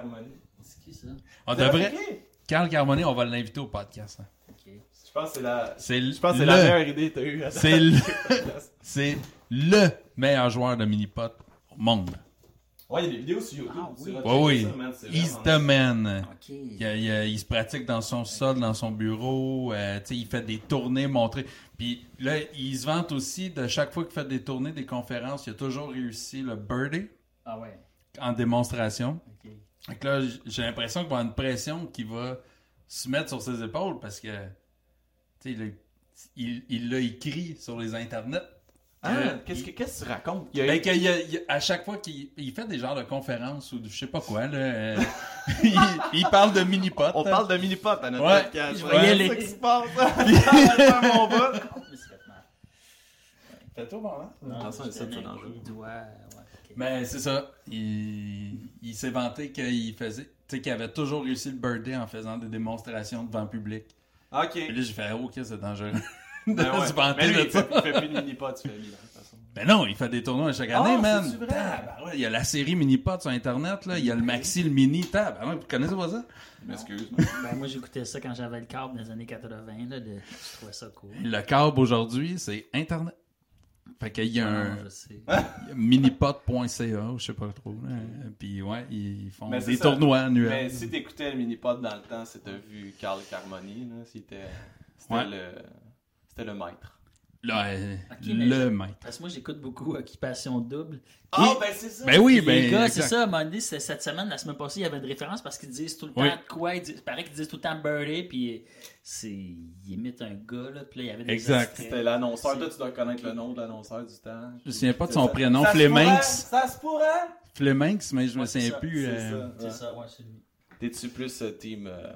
Carmoni. C'est qui ça? On avez devrait. Carl Carmoni, on va l'inviter au podcast. hein. Ok. Je pense que c'est la... C'est Je pense que le- c'est la meilleure idée que t'as eue. à ta- C'est le, c'est le meilleur joueur de mini-pot au monde. Ouais, il y a des vidéos sur YouTube. Ah, oui. Tu vas Ouais, oui. checker ça, man, c'est He's vraiment the man. Ok. Il, il- il se pratique dans son sol, dans son bureau. euh, tu sais, il fait des tournées montrées. Puis là, il se vante aussi de chaque fois qu'il fait des tournées, des conférences, il a toujours réussi le birdie Ah ouais. en démonstration. Fait que là, j'ai l'impression qu'il va avoir une pression qui va se mettre sur ses épaules parce que, tu sais, il, l'a écrit sur les internets. Ah, Euh, qu'est-ce que il- qu'est-ce que tu racontes? Il y a Ben, eu- qu'il y a- il y a- à chaque fois qu'il il fait des genres de conférences ou de je sais pas quoi, là, euh, il, il parle de mini-pot. On parle de mini-pot à notre Ouais. podcast. Je Ouais, c'est les- ça qui se passe. Ouais, mon. Fais-toi bon, hein? Non, Attention, c'est dangereux. doigt, ouais. Mais c'est ça. Il, il s'est vanté qu'il faisait, tu sais, qu'il avait toujours réussi le birthday en faisant des démonstrations devant le public. Ok. Puis là, j'ai fait, oh, ok, c'est dangereux. de Ben ouais. se vanter Mais lui, de il ça. fait, il fait plus de mini-pot, tu fais lui, de toute façon. Ben non, il fait des tournois chaque année, Ah, man. vrai? Tabarouette, il y a la série Mini-Pot sur Internet, là. Il y a le Maxi, le Mini. Tabarouette, vous connaissez pas ça? Je m'excuse. Ben, moi, j'écoutais ça quand j'avais le câble dans les années 80. Là, de... Je trouvais ça cool. Le câble aujourd'hui, c'est Internet. Fait qu'il y a un Non, je sais. minipot.ca, ou je sais pas trop. là. Puis ouais, ils font Mais des ça. tournois annuels. Mais si t'écoutais le mini-pot dans le temps, t'as vu Carl Carmoni, là. C'était c'était Ouais. le... C'était le maître. Euh, le je- maître. Parce que moi, j'écoute beaucoup Occupation Double. Ah, ben c'est ça! Ben oui, ben. les gars, c'est ça, à un moment donné, cette semaine, la semaine passée, il y avait une référence parce qu'ils disent tout le temps de quoi. Ils disent, il paraît qu'ils disent tout le temps birthday, puis c'est, ils imitent un gars, là, puis là, il y avait des Exact. C'était l'annonceur. Toi, tu dois connaître le nom de l'annonceur du temps. Je me souviens pas de son ça. prénom, Fleminx. Ça se pourrait! Fleminx, mais je me Ouais, c'est souviens ça, plus. c'est euh, ça. C'est Ouais. ça, ouais, c'est lui. T'es-tu plus euh, team euh,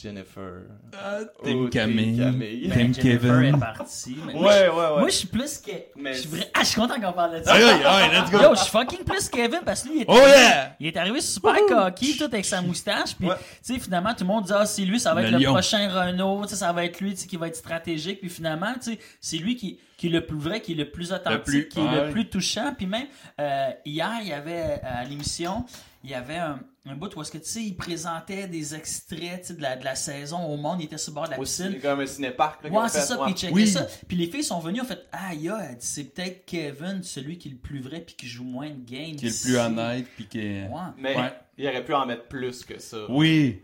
Jennifer? Ah, Ou Tim Camille. Camille? Tim Ben, Kevin. est partie. mais Ouais, moi, je- ouais, ouais. Moi, je suis plus que. Mais je suis vrai- Ah, je suis content qu'on parle de ça. Aïe, aïe, aïe, let's go. Yo, je suis fucking plus Kevin parce que lui, il est, Oh yeah! il est arrivé super cocky, tout avec sa moustache. Puis, Ouais. tu sais, finalement, tout le monde dit, ah, c'est lui, ça va être le prochain Renault, tu sais, ça va être lui, tu sais, qui va être stratégique. Puis finalement, tu sais, c'est lui qui, qui est le plus vrai, qui est le plus authentique, plus- qui est ouais. le plus touchant. Puis même, euh, hier, il y avait, euh, à l'émission, il y avait un, un bout où est-ce que, tu sais, il présentait des extraits, de la, de la saison au monde. Il était sur le bord de la piscine. C'est comme un cinéparc. là, Ouais, c'est fait, ça, puis ils Oui. ça. Puis les filles sont venues, ont fait Ah, dit, c'est peut-être Kevin, celui qui est le plus vrai, puis qui joue moins de games. Qui est le plus honnête, puis qui est. Ouais. Mais Ouais. il aurait pu en mettre plus que ça. Oui.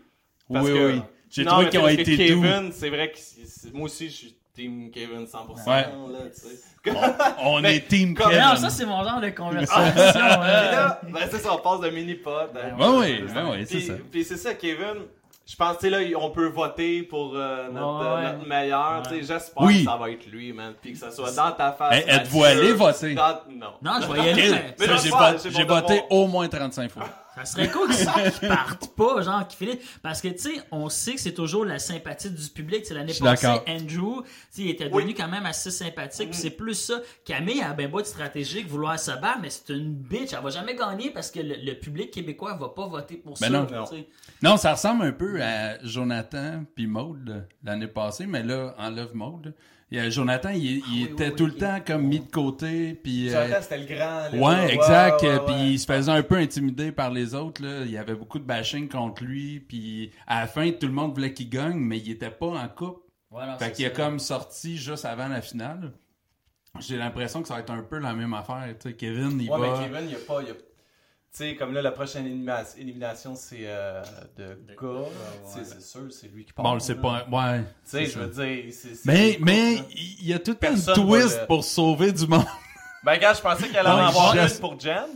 Parce oui, que- oui. J'ai Non, trouvé mais qu'ils ont été doux. Kevin, c'est vrai que moi aussi, je suis team Kevin 100%. Ouais. Là, tu sais. On Mais est team comme- Kevin. Non, ça, c'est mon genre de conversation. Puis là, ben c'est ça, on passe de mini-pot. ben, Ouais, ouais, c'est ça. ouais, ouais, c'est Puis- ça. Puis c'est ça, Kevin. Je pense, tu sais, là, on peut voter pour euh, notre, Ouais, euh, notre meilleur. tu sais, J'espère Oui. que ça va être lui, man. Puis que ça soit dans ta face. Hey, êtes-vous allé voter? dans- Non. Non, je vais y aller, mais j'ai voté au moins 35 fois. Ça serait cool qu'ils qu'ils partent pas, genre, qu'ils finissent. Parce que, tu sais, on sait que c'est toujours la sympathie du public. Tu sais, L'année passée. Andrew, tu sais, il était devenu quand même assez sympathique. puis c'est plus ça. Camille a ben beau être stratégique, vouloir se battre, mais c'est une bitch. Elle va jamais gagner parce que le, le public québécois va pas voter pour Ben ça. non. tu sais. Non, ça ressemble un peu à Jonathan puis Maude l'année passée, mais là, enlève Maude. Jonathan, il, il Ah oui, était oui, tout oui, le temps comme mis de côté, puis... euh, Jonathan, c'était le grand. là. Ouais, exact. ouais, ouais, puis ouais. il se faisait un peu intimider par les autres. Là. Il y avait beaucoup de bashing contre lui. Puis à la fin, tout le monde voulait qu'il gagne, mais il était pas en coupe. Voilà, Fait qu'il a ça. comme sorti juste avant la finale. J'ai l'impression que ça va être un peu la même affaire. tu sais. Kevin, il Ouais, va. mais Kevin, il a pas. il a- sais, comme là, la prochaine élimination, élimination c'est euh, de gars. Tu sais, C'est sûr, c'est lui qui part. Bon, pas. Ouais. Tu sais, je veux dire. Mais, mais il y a tout Personne twist le- pour sauver du monde. Ben, gars, je pensais qu'elle allait en avoir une pour Jen,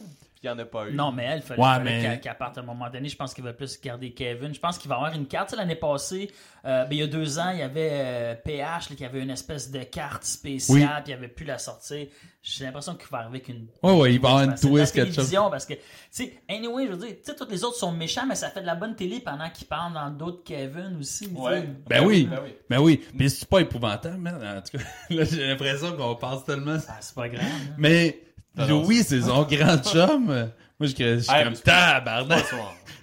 puis il n'y en a pas eu. Non, mais elle, fallait, Ouais, fallait mais- qu'elle- qu'elle parte à un moment donné. Je pense qu'il va plus garder Kevin. Je pense qu'il va avoir une carte. L'année passée, euh, ben, il y a deux ans, il y avait euh, PH là, qui avait une espèce de carte spéciale, Oui. puis il avait pu la sortir. J'ai l'impression qu'il va arriver avec une. Ouais, ouais, il va avoir une twist, quelque chose. télévision, parce que, tu sais, anyway, je veux dire, tu sais, tous les autres sont méchants, mais ça fait de la bonne télé pendant qu'ils parlent dans d'autres Kevin aussi. Ouais. Ben oui. Ben oui. Ben oui. Mais c'est pas épouvantable, man. En tout cas, là, j'ai l'impression qu'on passe tellement. Ah, c'est pas grave. hein. Mais non, Louis, c'est son grand chum. Moi, je je suis mais comme tabarnak.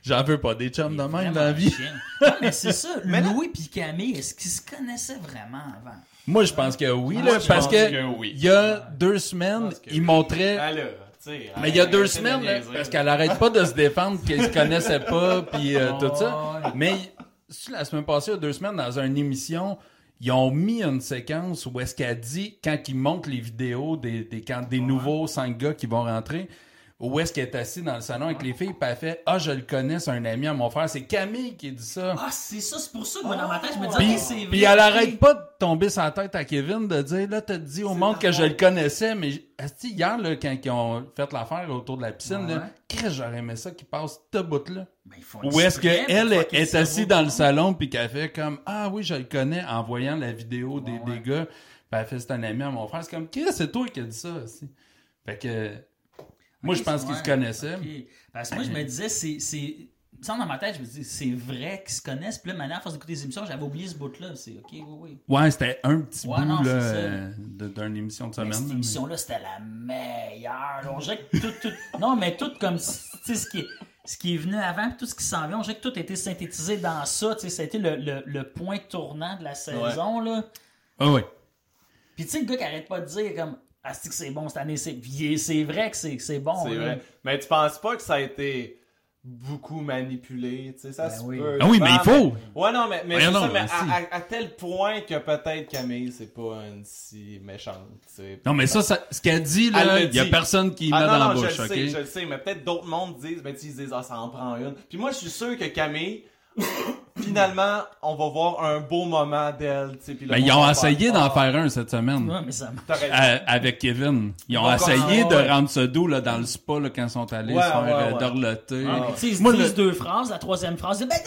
J'en veux pas des chums de même dans la vie. Non, mais c'est ça. Louis et Camille, est-ce qu'ils se connaissaient vraiment avant? Moi, je pense que oui, Moi, là, je parce que, que oui. il y a deux semaines, il oui. montrait. Alors. Mais il y a deux semaines, là, parce qu'elle arrête pas de se défendre, qu'elle se connaissait pas, puis euh, tout ça. Ouais. Mais la semaine passée, il y a deux semaines, dans une émission, ils ont mis une séquence où est-ce qu'elle dit, quand ils montrent les vidéos des, des, quand des nouveaux cinq gars qui vont rentrer, où est-ce qu'elle est assise dans le salon avec les filles, puis elle fait « Ah, je le connais, c'est un ami à mon frère. » C'est Camille qui dit ça. Ah, c'est ça, c'est pour ça que moi, dans ma tête, je me disais, Puis, c'est vrai. puis elle arrête pas de tomber sur la tête à Kevin de dire là t'as dit au monde que je le connaissais mais esti, hier là quand ils ont fait l'affaire autour de la piscine Ouais. là j'aurais aimé ça qui passe ce bout là Ben, ou est-ce qu'elle le est assise dans le salon puis qu'elle fait comme ah oui je le connais en voyant la vidéo des, Ouais. des gars puis elle fait c'est un ami à mon frère c'est comme que c'est toi qui as dit ça aussi fait que moi je pense qu'ils se connaissaient. Parce que moi, je me disais, c'est. c'est... Ça, dans ma tête, je me dis, c'est vrai qu'ils se connaissent. Puis là, maintenant, à force d'écouter les émissions, j'avais oublié ce bout-là. C'est OK, oui, oui. ouais c'était un petit Ouais, bout euh, d'une émission de Mais semaine cette mais- émission-là, c'était la meilleure. On dirait que tout, tout. Non, mais tout comme. Tu sais, ce qui est. Ce qui est venu avant, puis tout ce qui s'en vient, on dirait que tout a été synthétisé dans ça. Tu sais, ça a été le, le, le point tournant de la saison. Là. ah ouais Puis tu sais, le gars qui arrête pas de dire comme Ah, c'est que c'est bon cette année, c'est, c'est vrai que c'est, c'est bon. C'est là. vrai. Mais tu penses pas que ça a été beaucoup manipulé, tu sais, ça Ben se oui. peut. ah oui mais il faut Ouais, non, mais, mais Ouais, c'est non, ça, mais mais si. à, à- à tel point que peut-être Camille, c'est pas une si méchante, tu sais. Non, mais ça, ça- ce qu'elle dit, là, le il y a personne qui Ah met non, dans non, la je bouche, le OK? sais, je le sais, mais peut-être d'autres mondes disent, ben, tu sais, ils disent, ah, ça en prend une. Puis moi, je suis sûr que Camille, finalement, on va voir un beau moment d'elle, Ben, ils ont essayé d'en ah, faire un cette semaine. Ouais, mais ça. Euh, avec Kevin. Ils ont Bon, essayé de ouais. rendre ça doux là, dans le spa là, quand ils sont allés Ouais, se faire ouais, euh, ouais. dorloter. Ah, Tu sais, ils disent le- deux phrases, la troisième phrase, ben,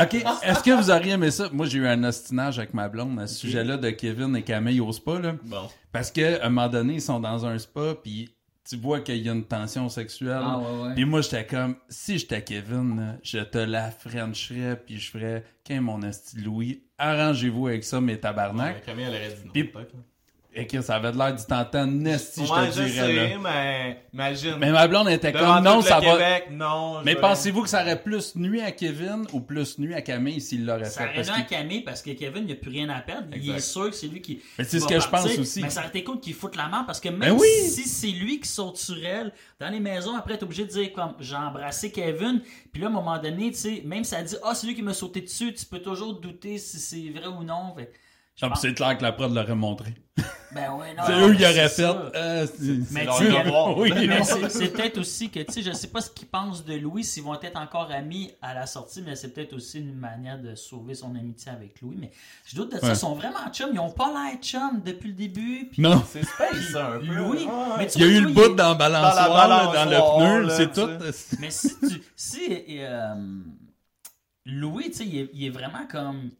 OK, est-ce que vous auriez aimé ça? Moi, j'ai eu un ostinage avec ma blonde à ce sujet-là de Kevin et Camille au spa. Là, Bon. parce qu'à un moment donné, ils sont dans un spa, puis tu vois qu'il y a une tension sexuelle. Ah, ouais, ouais. Puis moi, j'étais comme, si j'étais Kevin, là, je te la frencherais, puis je ferais, qu'est mon esti Louis, arrangez-vous avec ça, mes tabarnak. Camille, elle aurait dit non. Puis- peut-être, là. Et que ça avait de l'air du tentant Nesti, je te je dirais. là. sais, mais imagine. Mais ma blonde était Devant comme, non, ça va. Québec, non. je Mais pensez-vous que ça aurait plus nuit à Kevin ou plus nuit à Camille s'il l'aurait Ça fait? aurait Parce à Camille parce que Kevin, il n'y a plus rien à perdre. Il Exact. est sûr que c'est lui qui. Mais c'est ce que je pense aussi. Mais ça aurait été cool qu'il foute la main parce que même Ben oui! si c'est lui qui saute sur elle, dans les maisons, après, t'es obligé de dire comme j'ai embrassé Kevin. Puis là, à un moment donné, tu sais, même si ça dit ah, c'est lui qui m'a sauté dessus, tu peux toujours douter si c'est vrai ou non. Fait je Ah, c'est clair que la prod l'aurait montré. Ben ouais, non. c'est eux qui auraient fait. euh, c'est- Mais. Oui. C'est peut-être aussi que, tu sais, je sais pas ce qu'ils pensent de Louis, s'ils vont être encore amis à la sortie, mais c'est peut-être aussi une manière de sauver son amitié avec Louis. Mais je doute de ça, Ouais. ils sont vraiment chums, ils ont pas l'air chums depuis le début. puis Non. C'est space, ça, un peu. Louis, Ouais, ouais. mais tu Il y a eu le bout dans la balançoire, dans le pneu, c'est tout. Mais si tu. Si. euh, Louis, tu sais, il est vraiment comme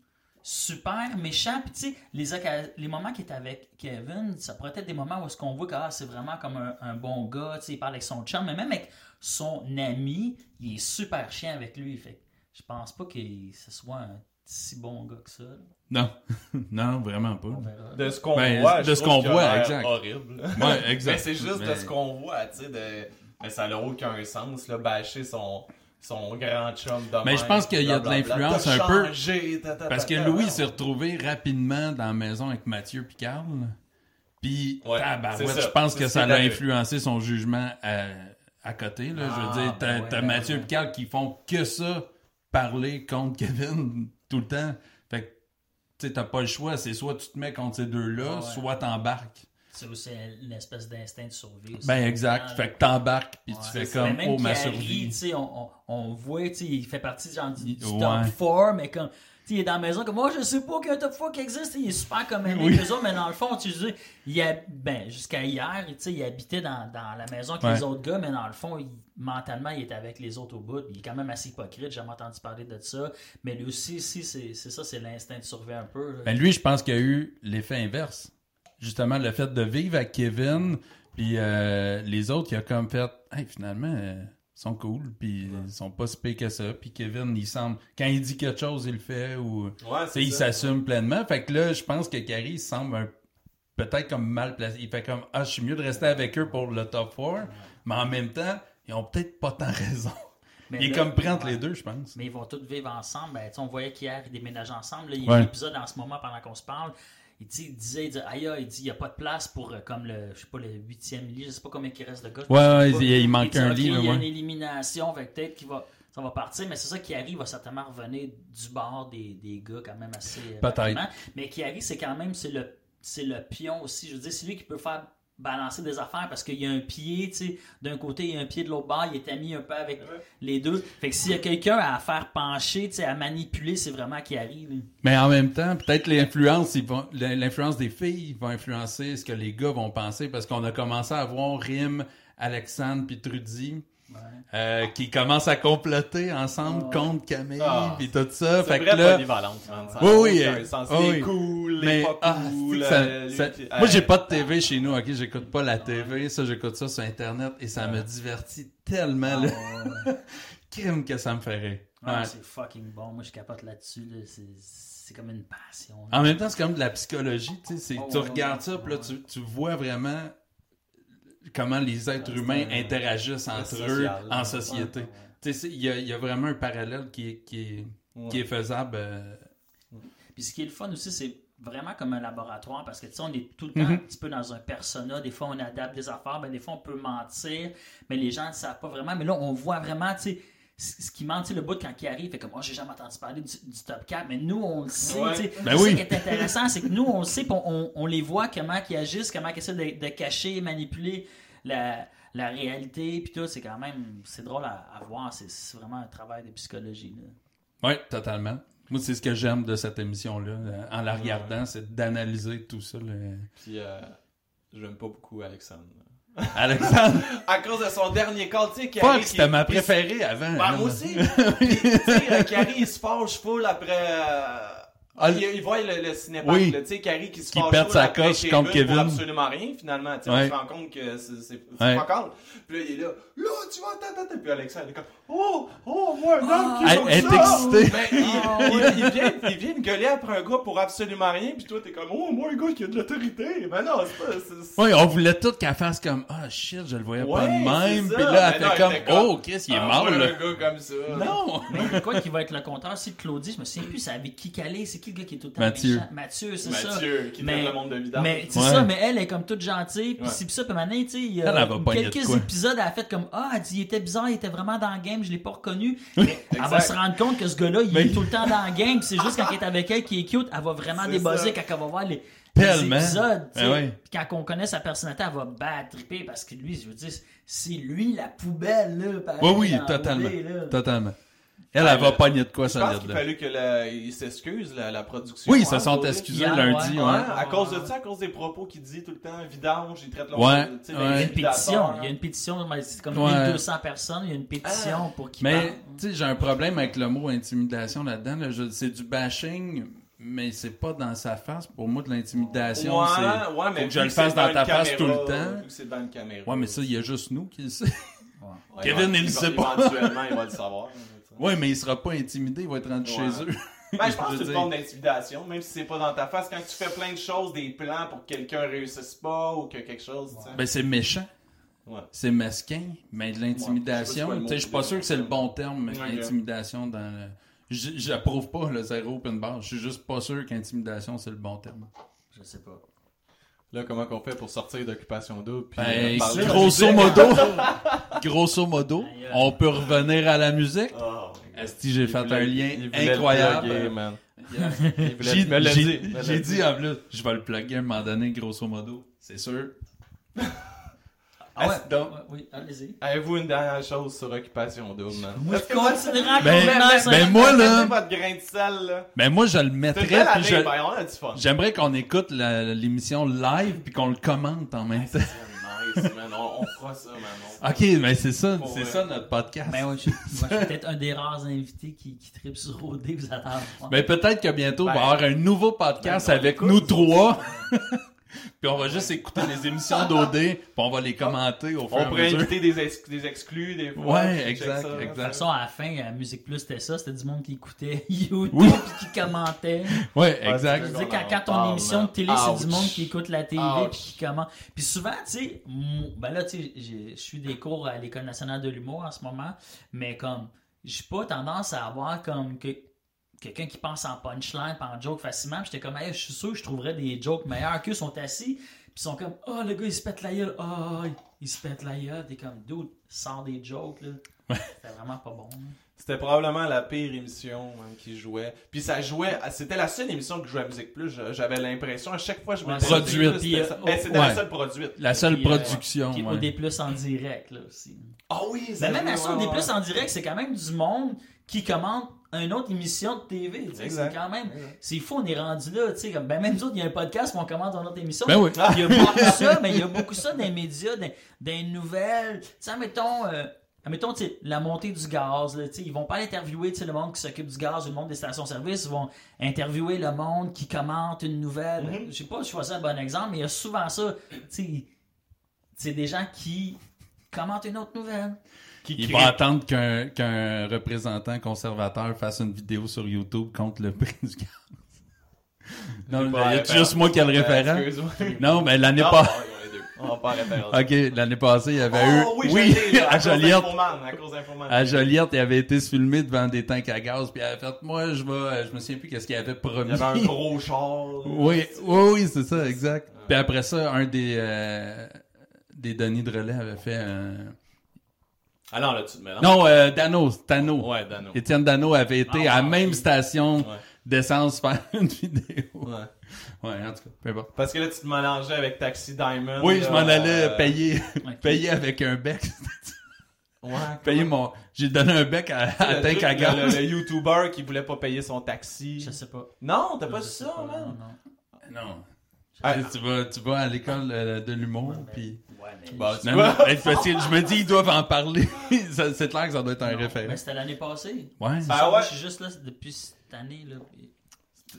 super méchant. Puis, tu sais, les, les moments qu'il est avec Kevin, ça pourrait être des moments où est-ce qu'on voit que ah, c'est vraiment comme un, un bon gars, tu sais, il parle avec son chum, mais même avec son ami, il est super chiant avec lui. Fait que je pense pas que ce soit un si bon gars que ça. Non. non, vraiment pas. De ce qu'on Ben, voit, de je ce qu'on voit, exact. horrible. Ouais, exact. Mais c'est juste de ce qu'on voit, tu sais, de... Mais ça n'a aucun sens, là, bâcher son, son grand chum de Mais je pense qu'il y a de l'influence un peu- Parce que Louis s'est retrouvé rapidement dans la maison avec Mathieu Picard. Puis, Ouais, tabarouette, je pense que ça l'a influencé son jugement à, à côté. Là. je Ah, veux dire, t'as ben ouais, ben Mathieu ouais. Picard qui font que ça, parler contre Kevin tout le temps. Fait que, tu sais, t'as pas le choix. C'est soit tu te mets contre ces deux-là, Ah soit t'embarques. C'est aussi une espèce d'instinct de survie. aussi. Ben, exact. Fait que t'embarques, puis tu fais comme, même oh, ma survie. tu sais, on, on, on voit, tu sais, il fait partie genre, du, du Ouais. top 4, mais comme, tu sais, il est dans la maison comme, moi, je sais pas qu'il y a un top 4 qui existe, il est super comme un Oui. autres, mais dans le fond, tu sais, il a, ben, jusqu'à hier, tu sais, il habitait dans, dans la maison avec Ouais. les autres gars, mais dans le fond, il- mentalement, il était avec les autres au bout, il est quand même assez hypocrite, j'ai jamais entendu parler de ça, mais lui aussi, si, c'est c'est ça, c'est l'instinct de survie un peu. là. Ben lui, je pense qu'il y a eu l'effet inverse. Justement, le fait de vivre avec Kevin, puis euh, les autres, il a comme fait, hey, finalement, euh, ils sont cool, puis ils sont pas si pires que ça. Puis Kevin, il semble, quand il dit quelque chose, il le fait, ou Ouais, c'est il s'assume pleinement. Fait que là, je pense que Carrie il semble un- peut-être comme mal placé. Il fait comme, ah, je suis mieux de rester avec eux pour le top 4, mais en même temps, ils ont peut-être pas tant raison. Mais il est comme prendre ouais. les deux, je pense. Mais ils vont tous vivre ensemble. Ben, on voyait qu'hier, ils déménagent ensemble. Là, il y a Ouais. un épisode en ce moment pendant qu'on se parle. Il, dit- il disait, il disait, aïe, il dit, il n'y a pas de place pour euh, comme le, je sais pas, le huitième lit, je sais pas combien il reste de gars. Ouais, il, il manque dit, un lit. Il y a ouais. une élimination, fait peut-être qu'il va, ça va partir, mais c'est ça qui arrive, va certainement revenir du bord des, des gars quand même assez euh, Peut-être. Mais qui arrive, c'est quand même, c'est le, c'est le pion aussi. Je veux dire, c'est lui qui peut faire balancer des affaires parce qu'il y a un pied, tu sais, d'un côté, il y a un pied de l'autre bord, il est ami un peu avec les deux. Fait que s'il y a quelqu'un à faire pencher, tu sais, à manipuler, c'est vraiment qui arrive. là. Mais en même temps, peut-être l'influence, l'influence des filles va influencer ce que les gars vont penser parce qu'on a commencé à voir Rim, Alexandre puis Trudy Ouais. euh, qui commencent à comploter ensemble Ouais. contre Camille Ah. puis tout ça. C'est Fait que là, man. Ça Oui, oui, euh, sens. oui, Les cool, les pas ah, cool. c'est que ça- euh, ça- lui qui- moi j'ai pas de TV chez nous, ok, j'écoute pas la TV, ça j'écoute ça sur internet et ça me divertit tellement là, Ah, crime que ça me. Ah, Ouais. C'est fucking bon. Moi, je capote là-dessus. là. C'est- C'est comme une passion. là. En même temps, c'est comme de la psychologie, tu sais, Oh, tu ouais, regardes ouais, ça, puis là, tu vois vraiment comment les êtres Ouais, humains un- interagissent entre social, eux en société. Ouais, ouais. Il y a, il y a vraiment un parallèle qui est, qui est, Ouais. qui est faisable. euh, Puis ce qui est le fun aussi, c'est vraiment comme un laboratoire parce que tu sais, on est tout le temps Mhm. un petit peu dans un persona. Des fois, on adapte des affaires, ben, des fois, on peut mentir, mais les gens ne savent pas vraiment. Mais là, on voit vraiment, tu sais, ce ce qui sais, le bout quand il arrive, fait comme, oh, j'ai jamais entendu parler du, du top 4, mais nous, on le sait. Ouais. tu sais. Ben oui. ça qui est intéressant, c'est que nous, on le sait, puis on, on- on les voit comment ils agissent, comment ils essaient de, de cacher, manipuler la, la réalité, puis tout. C'est quand même, c'est drôle à, à voir. C'est vraiment un travail de psychologie. là. Oui, totalement. Moi, c'est ce que j'aime de cette émission-là, euh, en la regardant, c'est d'analyser tout ça. là. Puis, euh, j'aime pas beaucoup Alexandre. Alexandre, À cause de son dernier call, tu sais, qui fuck, c'était ma préférée avant. Bah, hein. moi aussi. Puis, tu sais, euh, Carrie, il se fâche full après. euh, Ah, il, il voit le, le cinépark, Oui. là, tu sais, Carrie qui se Qui fâche perd sa coche contre Kevin. Pour absolument rien, finalement. Tu Ouais. se rend compte que c'est c'est- c'est Ouais. pas calme. Puis là, il est là, là, tu vas, attends, attends. Puis Alexandre, il est comme, oh, oh, moi, un homme qui Elle- est comme elle ça. est excitée. Il, Ah, il- vient, il vient de gueuler après un gars pour absolument rien, puis toi, t'es comme, oh, moi, un gars qui a de l'autorité. Mais non, c'est pas. c'est- c'est- Oui, on voulait tout qu'elle fasse comme Ah shit, je le voyais pas de même. c'est Puis là, elle non, fait elle comme Oh, Chris, il est Ah, mort là. un gars comme ça. Non! Mais quoi qui va être le contraire aussi de Claudie, je me souviens plus, c'est avec qui qu'elle est, c'est qui le gars qui est tout le temps Mathieu. méchant? Mathieu, c'est ça. Mathieu, qui Mais- traite le monde de vidange. Mais c'est Ouais. ça, mais elle est comme toute gentille, puis c'est ça, puis maintenant, tu sais, il y a Elle, elle quelques épisodes, elle a fait comme Ah, elle dit, il était bizarre, il était vraiment dans le game, je l'ai pas reconnu. Mais elle va se rendre compte que ce gars-là, il Mais- est tout le temps dans le game, c'est juste quand il est avec elle qui est cute, elle va vraiment débosser quand elle va voir les, épisodes. Ben quand on connaît sa personnalité, elle va battre triper parce que lui, je veux dire, c'est lui la poubelle, là. pareil, Oui, oui, totalement. Totalement. Elle, Ah, elle va le- pogner de quoi Je pense qu'il fallu que la- il s'excuse, la, la production. Oui, ils hein, se sont excusés lundi, ouais. ouais. Ouais, à cause de ça, à cause des propos qu'il dit tout le temps, vidange, il traite le Ouais. Il y a une pétition, il y a une pétition, mais c'est comme Ouais. 1200 personnes, il y a une pétition pour qu'ils Mais, tu sais, j'ai un problème avec le mot intimidation là-dedans. là. C'est du bashing, mais c'est pas dans sa face. Pour moi, de l'intimidation, Ouais, c'est. ouais, mais faut que je le fasse dans ta face tout le temps. c'est dans une caméra. Ouais, mais ça, il y a juste nous qui le sait. Ouais, Kevin, il le va- sait pas. Éventuellement, il va le savoir. Ouais, mais il sera pas intimidé, il va être rendu Ouais. chez eux. Ben, je pense que c'est une forme d'intimidation, même si c'est pas dans ta face. Quand tu fais plein de choses, des plans pour que quelqu'un réussisse pas ou que quelque chose. Ben, c'est méchant. Ouais. C'est mesquin, mais de Ouais, l'intimidation, sais, je suis pas sûr que c'est le bon terme, mais Ok. intimidation dans le... J'approuve pas le zéro open bar. Je suis juste pas sûr qu'intimidation c'est le bon terme. Je sais pas. Là, comment qu'on fait pour sortir d'occupation double? Puis, Ben, euh, parler de grosso modo, grosso modo, on peut revenir à la musique. Oh. Esti, j'ai fait voulait- un lien incroyable. J'ai dit, dit en plus, je vais le plugger à un moment donné, grosso modo. C'est sûr. Ah ouais, donc- oui, allez-y. Avez-vous une dernière chose sur Occupation Double, man? Moi, je Ben, qu'on ben, ben, moi, là- Mettez votre grain de sel, là. Mais moi, je le mettrais, belle puis année, je- ben, on a du fun. j'aimerais qu'on écoute l'émission live puis qu'on le commente en même temps. C'est nice, man. On, on fera ça, man. On- Ok, mais c'est ça, c'est ça notre podcast. Ben ouais, je, moi, je suis peut-être un des rares invités qui, qui tripe sur OD, vous allez en voir. Mais peut-être que bientôt, Ben, on va avoir un nouveau podcast ben, avec écoute. nous trois. puis on va juste écouter les émissions d'OD, puis on va les commenter au fur et On à pourrait mesure. inviter des, ex- des exclus, des fois. Ouais, exact, ça, exact. De toute façon, à la fin, à Musique Plus, c'était ça. C'était du monde qui écoutait YouTube Oui. puis qui commentait. Ouais, exact. Je c'est veux dire, quand, quand ton émission de télé, c'est du monde qui écoute la télé Ouch. puis qui commente. Puis souvent, tu sais, ben là, tu sais, je suis des cours à l'École nationale de l'humour en ce moment, mais comme, j'ai pas tendance à avoir comme que quelqu'un qui pense en punchline, pas en joke facilement. Puis J'étais comme, hey, je suis sûr que je trouverais des jokes meilleurs qu'eux sont assis. Puis ils sont comme, oh, le gars, il se pète la gueule. Oh, il se pète la gueule. T'es comme, dude, sors des jokes, là. C'était vraiment pas bon. là. C'était probablement la pire émission man, qui jouait. Puis ça jouait, c'était la seule émission que jouait à Musique Plus. J'avais l'impression, à chaque fois que je me Ouais, disais, Produite. C'était euh. Ben, ouais. la seule produite. La seule Puis, euh, production. Puis ouais. OD Plus en direct, là aussi. Ah oui, Mais ça même jouait, à ça, ouais, OD ouais. Plus en direct, c'est quand même du monde qui commente une autre émission de TV. C'est quand même. C'est fou, on est rendu là. tu sais, Comme, ben même nous autres, il y a un podcast, puis on commente une autre émission. Ben oui. Il y a beaucoup ça, mais il y a beaucoup ça dans les médias, dans, dans les nouvelles. Tu sais, admettons, euh, admettons tu sais, la montée du gaz. Là, tu sais, ils vont pas interviewer le monde qui s'occupe du gaz ou le monde des stations-service. Ils vont interviewer le monde qui commente une nouvelle. Mhm. Je sais pas, je choisis un bon exemple, mais il y a souvent ça. Tu sais, c'est des gens qui commentent une autre nouvelle. Qui Il va attendre qu'un représentant conservateur fasse une vidéo sur YouTube contre le prix du gaz. Non, il y a juste moi qui ai le référent. Non, mais l'année Non, pas. On va. Ok, l'année passée, il y avait Oh, eu. oui, à Joliette. cause. À Joliette, il avait été filmé devant des tanks à gaz, puis il avait fait, moi, je vais, je me souviens plus qu'est-ce qu'il avait promis. Il y avait un gros char. Oui, oui, oui, c'est ça, exact. Puis après ça, un des, euh, des Denis de relais avait fait un... Ah non, là, tu te là. Non, euh, Dano, Dano. Ouais, Dano. Étienne Dano avait été Ah, à la ouais, même oui. station Ouais. d'essence faire une vidéo. Ouais. Ouais, en tout cas, peu importe. Parce que là, tu te mélangeais avec Taxi Diamond. Oui, là, je m'en allais euh, payer, payer avec un bec. Ouais. payer mon, j'ai donné un bec à, à Le tank truc, à le, gaz. le, le YouTuber qui voulait pas payer son taxi. Je sais pas. Non, t'as pas Je su sais ça, pas, man. non, non. Non. Ah. Tu vas, tu vas à l'école euh, de l'humour, Ouais, mais- puis... Ouais, mais. Bah, parce que je me dis, ils doivent en parler. C'est clair que ça doit être un Non, référent. Mais c'était l'année passée. Ouais. C'est Ben ouais. Je suis juste là depuis cette année. Là,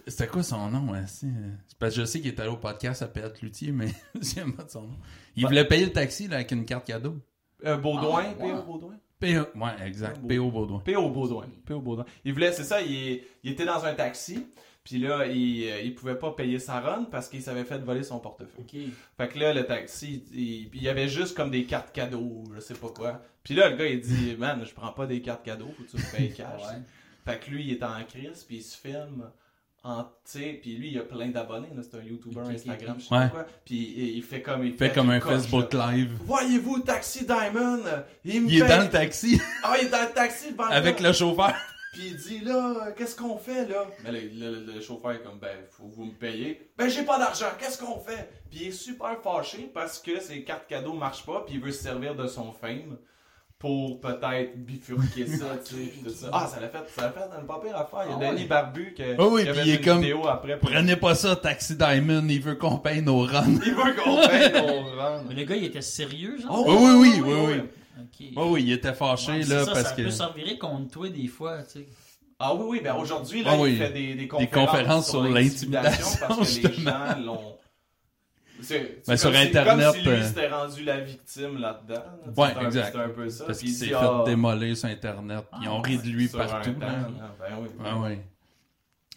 C'était quoi son nom, c'est, euh, c'est parce que je sais qu'il est allé au podcast à Pérette Luthier, mais je pas de son nom. Il Ben- voulait payer le taxi là, avec une carte cadeau. Euh, Baudouin, Ah, ouais. P.O. Baudouin? P.O. Ouais, exact. P.O. Baudouin. P.O. Baudouin. P.O. Baudouin. Il voulait, c'est ça, il, il était dans un taxi, puis là, il, euh, il pouvait pas payer sa run parce qu'il s'avait fait voler son portefeuille. Fait que là, le taxi, il, il y avait juste comme des cartes cadeaux, je sais pas quoi. Puis là, le gars, il dit, man, je prends pas des cartes cadeaux, faut que tu me payes cash. Ouais. Fait que lui, il est en crise, puis il se filme en, tu sais, puis lui, il a plein d'abonnés, c'est un YouTuber, Instagram, je sais Ouais. pas quoi. Puis il, il fait comme, il Il fait comme un coche, Facebook là. Live. Voyez-vous, Taxi Diamond, il me Il est dans le taxi Ah, il est dans le taxi devant avec le chauffeur. Puis il dit, là, qu'est-ce qu'on fait, là? Mais le, le- le chauffeur est comme, ben, faut que vous me payer. Ben, j'ai pas d'argent, qu'est-ce qu'on fait? Puis il est super fâché parce que ses cartes cadeaux marchent pas, puis il veut se servir de son fame pour peut-être bifurquer ça, tu sais, puis tout ça. Ah, ça l'a fait, ça l'a fait dans le pas pire affaire. Il y a Ah ouais. Barbu qui, Oh oui, qui avait il est une comme, vidéo après pour... Prenez pas ça, Taxi Diamond, il veut qu'on paye nos runs. Il veut qu'on paye rang. Mais le gars, il était sérieux, genre? Oh, Oui, oui, oui, oui, oui. Ok. Oh oui, il était fâché, Ouais, là, ça, parce ça que... peut servir contre toi des fois, tu sais. Ah oui, oui, ben aujourd'hui, là, Ah il oui. fait des, des conférences, conférences sur l'intimidation, parce que les justement. gens l'ont... C'est Ben, sur si- Internet, Comme si lui euh, s'était rendu la victime là-dedans. là. Ouais, C'est un- exact. C'est un peu ça. Parce Puis qu'il il s'est dit, fait ah, démolir sur Internet. Ils ont ri de lui partout. temps, là. là, Ben oui.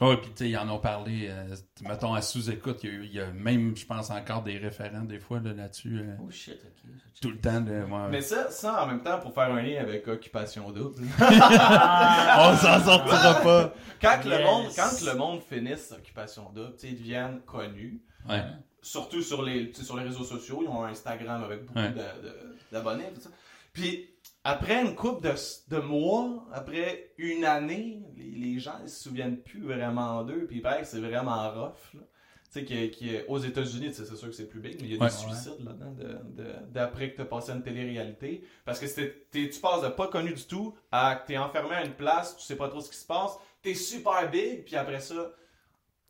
Ah oui. Ouais, puis tu sais, ils en ont parlé, euh, mettons, à sous-écoute, il y, a eu- il y a même, je pense, encore des référents des fois là, là-dessus. euh, Oh shit, ok. tout le temps. là, ouais. Mais ça, ça, en même temps, pour faire un lien avec Occupation Double. On s'en sortira pas. quand, le monde, quand le monde finisse Occupation Double, tu sais, ils deviennent connus. Ouais. surtout sur les, tu sais, sur les réseaux sociaux, ils ont un Instagram avec beaucoup Ouais. de- de- d'abonnés. tout ça. Puis après une couple de, de mois, après une année, les, les gens ne se souviennent plus vraiment d'eux. Puis il paraît que c'est vraiment rough. là. Tu sais, que- que- aux États-Unis, c'est sûr que c'est plus big, mais il y a Ouais. des suicides là-dedans de- de- d'après que tu as passé à une télé-réalité. Parce que c'était- t'es- tu passes de pas connu du tout à que tu es enfermé à une place, tu sais pas trop ce qui se passe, tu es super big, puis après ça.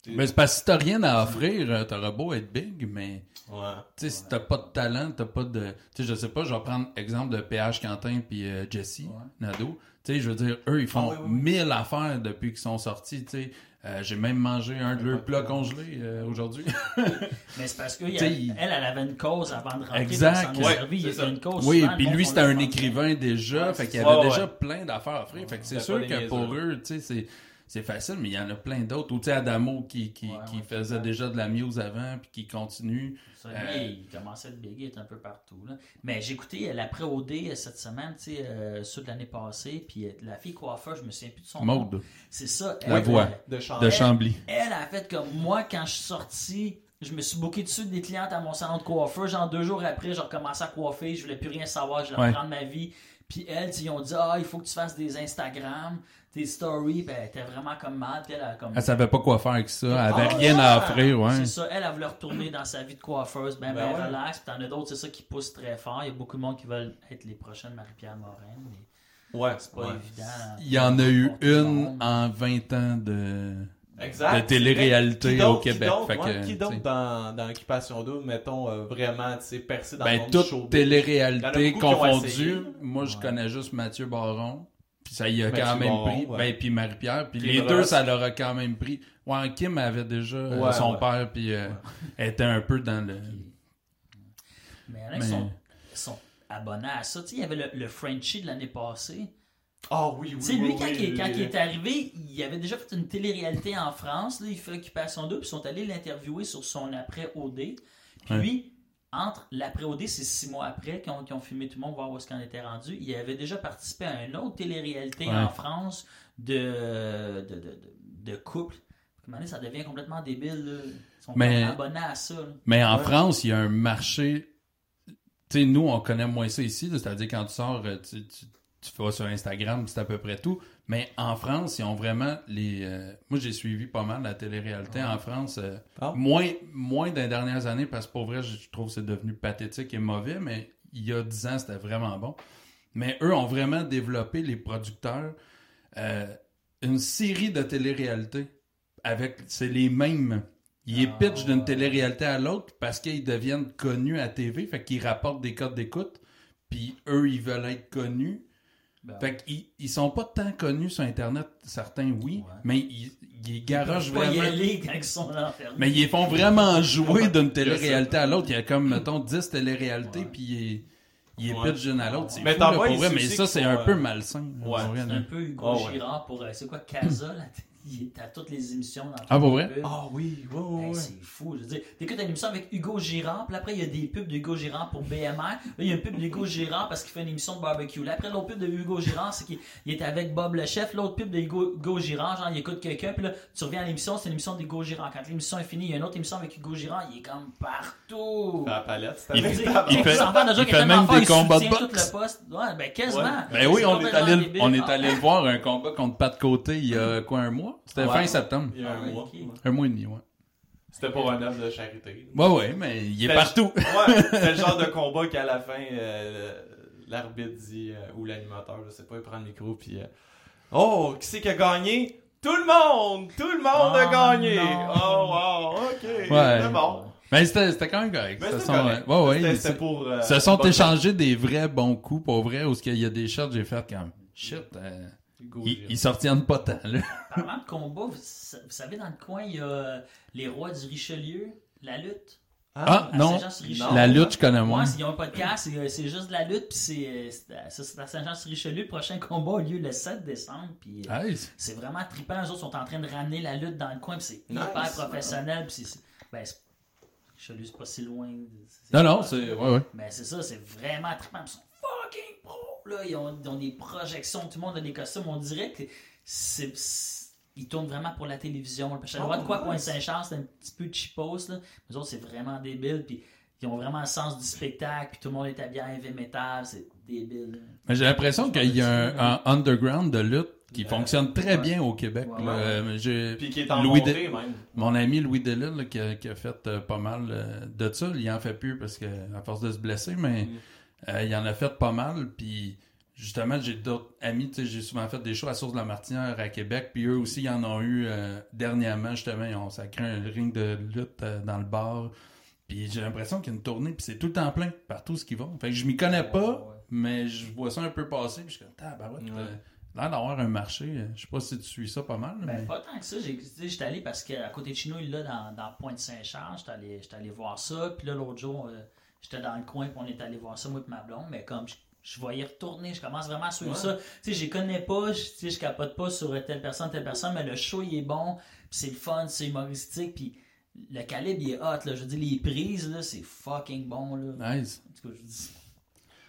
Mais c'est parce que si t'as rien à offrir, euh, t'auras beau être big, mais Ouais. tu sais, si t'as pas de talent, t'as pas de. Tu sais, je sais pas, je vais prendre exemple de PH Quentin puis euh, Jesse Nadeau. Tu sais, je veux dire, eux, ils font Ah mille affaires depuis qu'ils sont sortis. Tu sais, Euh, j'ai même mangé un de leurs plats congelés euh, aujourd'hui. Mais c'est parce qu'elle, T'sais, elle, elle avait une cause avant de rentrer Exact. dans son Ouais, servi. Il y c'est avait ça. une cause. Oui, puis lui, c'était un écrivain déjà, Ouais, fait qu'il avait Ouais, déjà ouais. plein d'affaires à offrir. Fait que c'est sûr que pour eux, tu sais, c'est. C'est facile, mais il y en a plein d'autres. Ou tu sais, Adamo qui, qui, Ouais, qui ouais, faisait déjà de la muse avant, puis qui continue. Ça, lui, Euh, il commençait à être big, il est un peu partout. Là. Mais j'ai écouté euh, l'après-OD euh, cette semaine, tu sais, euh, ceux de l'année passée, puis euh, la fille coiffeur, je me souviens plus de son nom. Maude C'est ça. La elle, voix. euh, De de Chambly. Elle a fait comme moi quand je suis sorti. Je me suis booké dessus des clientes à mon salon de coiffeur. Genre deux jours après, j'ai recommencé à coiffer. Je voulais plus rien savoir. Je voulais Ouais. reprendre ma vie. Puis elle, ils ont dit Ah, il faut que tu fasses des Instagram, tes stories. Ben, elle était vraiment comme mal. Puis elle a comme. Elle savait pas quoi faire avec ça. Elle avait Ah, rien à offrir, ouais. C'est ça, elle, elle voulait retourner dans sa vie de coiffeuse, ben, ben, Ben ouais. relax. Puis t'en as d'autres, c'est ça qui pousse très fort. Il y a beaucoup de monde qui veulent être les prochaines Marie-Pierre Morin, mais Ouais, c'est pas ouais. évident. Il y en a eu une en 20 ans de, Exact. de télé-réalité Qui d'autre, au Québec. Qui Fait que, sais. dans, dans Occupation Double, mettons, euh, vraiment, tu sais, percé dans le Ben, monde du toute télé-réalité confondue. Moi, je connais juste Mathieu Baron. Puis ça y a Mathieu quand même Baron, pris. ouais. Ben, puis Marie-Pierre. Puis les deux, ça leur a quand même pris. Ouais, Kim avait déjà euh, Ouais, son ouais. père, puis euh, était un peu dans le. Mais il y en a qui Mais- sont, sont abonnés à ça. Tu sais, il y avait le, le Frenchie de l'année passée. Ah oui, oui. Tu sais, lui, oui, quand, oui, il, quand oui. il est arrivé, il avait déjà fait une télé-réalité en France. Là, il fait Occupation 2, puis ils sont allés l'interviewer sur son après-OD. Puis lui, entre l'après-OD, c'est six mois après qu'ils ont, qu'ils ont filmé tout le monde, voir où est-ce qu'on était rendu. Il avait déjà participé à une autre télé-réalité Ouais. en France de, de, de, de, couple. Donné, ça devient complètement débile. là. Ils sont Mais- abonnés à ça. là. Mais en Ouais. France, il y a un marché. Tu sais, nous, on connaît moins ça ici. C'est-à-dire, quand tu sors, euh, tu, tu, tu vas sur Instagram, c'est à peu près tout. Mais en France, ils ont vraiment les. euh, Moi, j'ai suivi pas mal la télé-réalité en France. euh, Ah. moins, moins dans les dernières années, parce que pour vrai, je trouve que c'est devenu pathétique et mauvais, mais il y a 10 ans, c'était vraiment bon. Mais eux ont vraiment développé, les producteurs, euh, une série de télé-réalité. Avec, c'est les mêmes. Ils Ah, pitchent d'une télé-réalité à l'autre parce qu'ils deviennent connus à TV, fait qu'ils rapportent des codes d'écoute, puis eux, ils veulent être connus. Ben, Fait qu'ils ils sont pas tant connus sur Internet, certains oui, Ouais. mais ils, ils ils pas y vraiment. aller quand ils sont enfermés. Mais ils font vraiment jouer d'une télé-réalité à l'autre. Il y a comme, mettons, 10 téléréalités, Ouais. puis ils, ils Ouais. pitchent d'une à l'autre. C'est Mais fou, t'en là, pour vrai, mais ça, c'est un euh, peu malsain. là, Ouais, C'est là. un peu Hugo Ah ouais. Girard pour. euh, c'est quoi, Casa là? Il est à toutes les émissions. Dans Ah, pour vrai? Ah oui, ouais, ouais, Hey, ouais. c'est fou. Je veux dire, t'écoutes une émission avec Hugo Girard, puis après, il y a des pubs de Hugo Girard pour BMR. Là, il y a une pub d'Hugo Girard parce qu'il fait une émission de barbecue. Là, après, l'autre pub de Hugo Girard, c'est qu'il il est avec Bob le chef. L'autre pub de Hugo, Hugo Girard, genre, il écoute quelqu'un, puis là, tu reviens à l'émission, c'est une émission d'Hugo Girard. Quand l'émission est finie, il y a une autre émission avec Hugo Girard, il est comme partout. La palette, c'est Il fait- il fait- il fait même des combats de boxe. tout le poste. Ouais, ben quasiment. Ben oui, on est allé, on est allé le voir un combat contre Pat Côté il y a quoi, un mois? C'était Ouais. fin septembre. Il y a un Ah, mois. Un mois et demi, ouais. C'était pour un œuvre de charité. Ouais, ouais, mais il est partout. Ouais, c'est le genre de combat qu'à la fin, euh, l'arbitre dit, euh, ou l'animateur, je sais pas, il prend le micro, puis euh, Oh, qui c'est qui a gagné? Tout le monde Tout le monde a Oh, gagné non. Oh, wow, ok. Ouais. C'est bon. Mais c'était c'était quand même correct. Ce sont, correct. ouais, ouais, C'était- ils c'était se- pour. euh, se sont échangés des vrais bons coups, pour vrai, où il y a des shots que j'ai fait comme shit. Euh, Hugo ils, s'en retiennent pas tant, là. Parlant de combat, vous, sa- vous savez, dans le coin, il y a euh, les rois du Richelieu, la lutte? Ah, à non. La lutte, je connais moins. Ouais, ils ont un podcast, c'est, euh, c'est juste de la lutte, puis c'est, euh, c'est à- ça, c'est à Saint-Jean-sur-Richelieu. Le prochain combat a lieu le 7 décembre, puis euh, c'est vraiment trippant. Eux autres sont en train de ramener la lutte dans le coin, puis c'est Nice. hyper professionnel, puis c'est, ben, Richelieu, c'est pas si loin. c'est- non, non, c'est- c'est. Ouais, ouais. Mais c'est ça, c'est vraiment trippant. Ils sont. Là. Ils, ont, ils ont des projections, tout le monde a des costumes. On dirait que c'est. Ils tournent vraiment pour la télévision. Parce que le Oh, droit de quoi, nice. Pointe-Saint-Charles, c'est un petit peu cheapos. Là. Les autres, c'est vraiment débile. Puis ils ont vraiment le sens du spectacle. Puis tout le monde est habillé en heavy metal. C'est débile. Mais j'ai l'impression qu'il y a un, un underground de lutte qui Euh, fonctionne très ouais. bien au Québec. Ouais, là. ouais. J'ai- Puis qui est en Louis montée, même. Mon ami Louis Delisle, là, qui, a, qui a fait euh, pas mal euh, de ça, il en fait plus parce que à force de se blesser, mais Mm. Euh, il en a fait pas mal. Puis justement, j'ai d'autres amis, tu sais, j'ai souvent fait des shows à Source de la Martinière à Québec, puis eux aussi, ils en ont eu euh, dernièrement, justement, ils ont sacré un ring de lutte euh, dans le bar. Puis j'ai l'impression qu'il y a une tournée, puis c'est tout le temps plein, partout ce qu'ils vont. Fait que je m'y connais pas, Ouais, ouais. mais je vois ça un peu passer, puis je suis comme, tabarouette, Ouais. euh, l'air d'avoir un marché. Je sais pas si tu suis ça pas mal, Ben, mais... pas tant que ça. J'étais allé parce qu'à côté de Chino, il est là dans, dans Pointe-Saint-Charles. J'étais allé, j'étais allé voir ça. Puis là, l'autre jour, j'étais dans le coin puis on est allé voir ça, moi et ma blonde. Mais comme je, je vais y retourner, je commence vraiment à suivre Ouais. ça. Tu sais, je les connais pas, je, tu sais, je capote pas sur telle personne, telle personne, mais le show, il est bon, puis c'est le fun, c'est humoristique, puis le calibre, il est hot, là. Je veux dire, les prises, là, c'est fucking bon, là. Nice. En tout cas, je dis...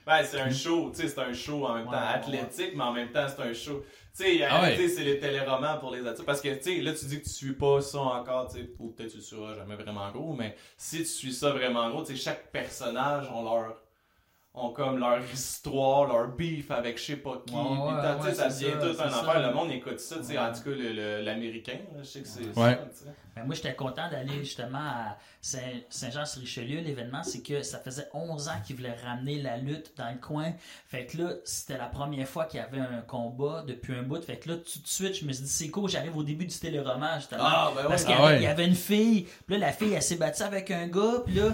Ben, c'est un show, tu sais, c'est un show en même temps Ouais, ouais, athlétique, mais en même temps, c'est un show. Tu sais, Ah ouais. sais, c'est les téléromans pour les adultes. Parce que, tu sais, là, tu dis que tu suis pas ça encore, tu sais, ou peut-être tu le suivras jamais vraiment gros, mais si tu suis ça vraiment gros, tu sais, chaque personnage ont leur ont comme leur histoire, leur beef avec je sais pas qui. Ouais, Puis ouais, ça devient tout un affaire. Le monde écoute ça, tu sais, en tout cas, l'américain, je sais que c'est Ouais. ça. Ben, moi, j'étais content d'aller justement à Saint- Saint-Jean-sur-Richelieu. L'événement, c'est que ça faisait 11 ans qu'ils voulaient ramener la lutte dans le coin. Fait que là, c'était la première fois qu'il y avait un combat depuis un bout. Fait que là, tout de suite, je me suis dit, c'est cool, j'arrive au début du téléroman, justement. Ah, ben ouais. Parce qu'il y, Ah y avait une fille. Puis là, la fille, elle s'est battue avec un gars. Puis là,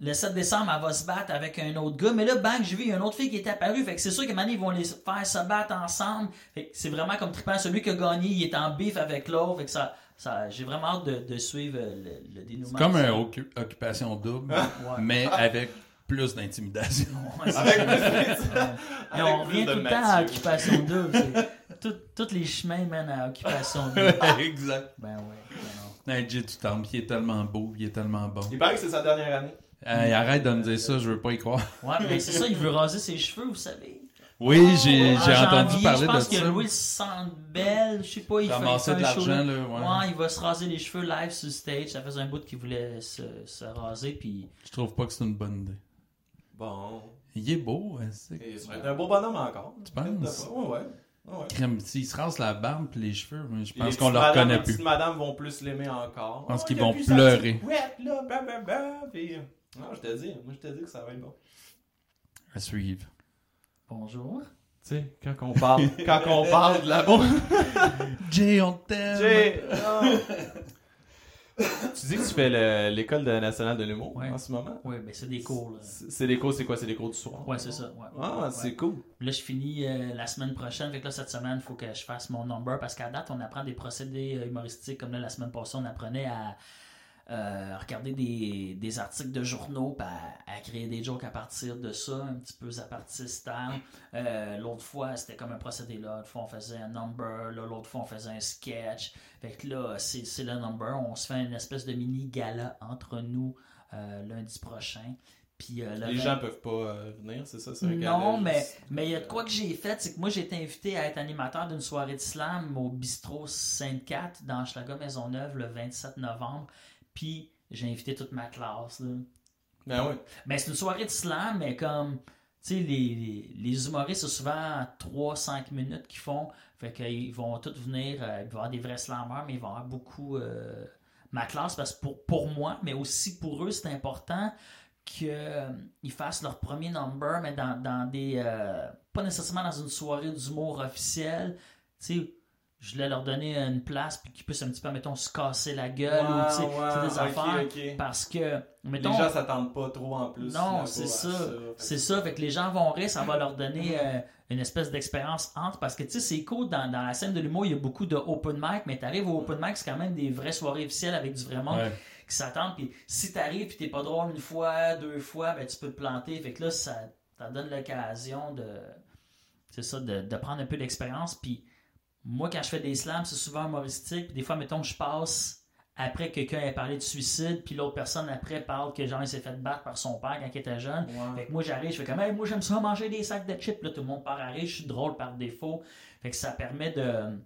le 7 décembre, elle va se battre avec un autre gars. Mais là, bang, j'ai vu, il y a une autre fille qui est apparue. Fait que c'est sûr qu'à un moment donné, ils vont les faire se battre ensemble. Fait que c'est vraiment comme trippant. Celui qui a gagné, il est en bif avec l'autre. Fait que ça, ça, j'ai vraiment hâte de, de suivre euh, le, le dénouement. C'est comme une occu- occupation double, Ouais. mais avec plus d'intimidation. Ouais, Avec plus on revient tout le temps à. Occupation Double. Tous les chemins mènent à Occupation Double. exact. Ben ouais. ben non. Hey, Jay du Temple, il est tellement beau, il est tellement bon. Il paraît que c'est sa dernière année. Hey, arrête de me dire ça, je veux pas y croire. Ouais, mais c'est ça, il veut raser ses cheveux, vous savez. Oui, j'ai En j'ai entendu janvier, parler je de pense que ça. Louis Sandbell, je sais pas, il fait, il de l'argent, là. ouais. Ouais, il va se raser les cheveux live sur stage. Ça faisait un bout qu'il voulait se, se raser, puis Je trouve pas que c'est une bonne idée. Bon. Il est beau, hein, c'est ça va être un beau bonhomme encore. Tu penses? Ouais, ouais. ouais. ouais. crème. S'il se rase la barbe et les cheveux, mais je les pense qu'on petites le madames- reconnaît les plus. petites madames vont plus l'aimer encore. Je pense Ah, qu'ils il vont pleurer. couette, là, bah, bah, bah, puis- Non, je te dis, moi je te dis que ça va être bon. À suivre. bonjour. Tu sais, quand on parle, quand on parle de la boue. Jay, on t'aime! Jay, tu dis que tu fais le- l'école nationale de l'humour Ouais. en ce moment? Ouais, ben c'est des cours. C'est des cours, c'est quoi? C'est des cours du soir? Ouais, c'est ça. Ouais. Ah, Ouais. c'est cool. Là, je finis euh, la semaine prochaine. Fait que là, cette semaine, il faut que je fasse mon number. Parce qu'à date, on apprend des procédés euh, humoristiques. Comme là, la semaine passée, on apprenait à euh, regarder des, des articles de journaux, puis à, à créer des jokes à partir de ça, un petit peu zapartiste. Euh, l'autre fois, c'était comme un procédé là. L'autre fois, on faisait un number. Là, l'autre fois, on faisait un sketch. Fait que là, c'est c'est le number. On se fait une espèce de mini gala entre nous euh, lundi prochain. Puis, euh, le Les 20 gens peuvent pas euh, venir, c'est ça? c'est un non, mais juste- mais il y a de quoi que j'ai fait, c'est que moi j'ai été invité à être animateur d'une soirée de slam au bistrot Sainte-Cat dans Schlaga Maisonneuve le 27 novembre. Puis j'ai invité toute ma classe. Là. Ben oui. Mais c'est une soirée de slam, mais comme, tu sais, les, les, les humoristes, c'est souvent 3-5 minutes qu'ils font. Fait qu'ils vont tous venir, euh, il va y avoir des vrais slammers, mais il va y avoir beaucoup euh, ma classe, parce que pour, pour moi, mais aussi pour eux, c'est important qu'ils fassent leur premier number, mais dans, dans des. euh, pas nécessairement dans une soirée d'humour officielle. Tu sais, je voulais leur donner une place, puis qu'ils puissent un petit peu, mettons, se casser la gueule, ou tu sais, des affaires. Parce que, mettons. Les gens s'attendent pas trop en plus. Non, c'est ça. C'est ça, fait que les gens vont rire, ça va leur donner euh, une espèce d'expérience entre. Parce que tu sais, c'est cool, dans, dans la scène de l'humour, il y a beaucoup de open mic, mais t'arrives au open mic, c'est quand même des vraies soirées officielles avec du vrai monde Ouais. qui s'attendent. Puis si t'arrives puis t'es pas drôle une fois, deux fois, ben tu peux te planter. Fait que là, ça, ça donne l'occasion de. C'est ça, de, de prendre un peu d'expérience. Puis moi, quand je fais des slams, c'est souvent humoristique. Puis des fois, mettons, je passe après que quelqu'un ait parlé de suicide, puis l'autre personne après parle que genre il s'est fait battre par son père quand il était jeune. Fait que moi j'arrive, je fais comme hey, moi j'aime ça manger des sacs de chips, là tout le monde part à rire, je suis drôle par défaut. Fait que ça permet de.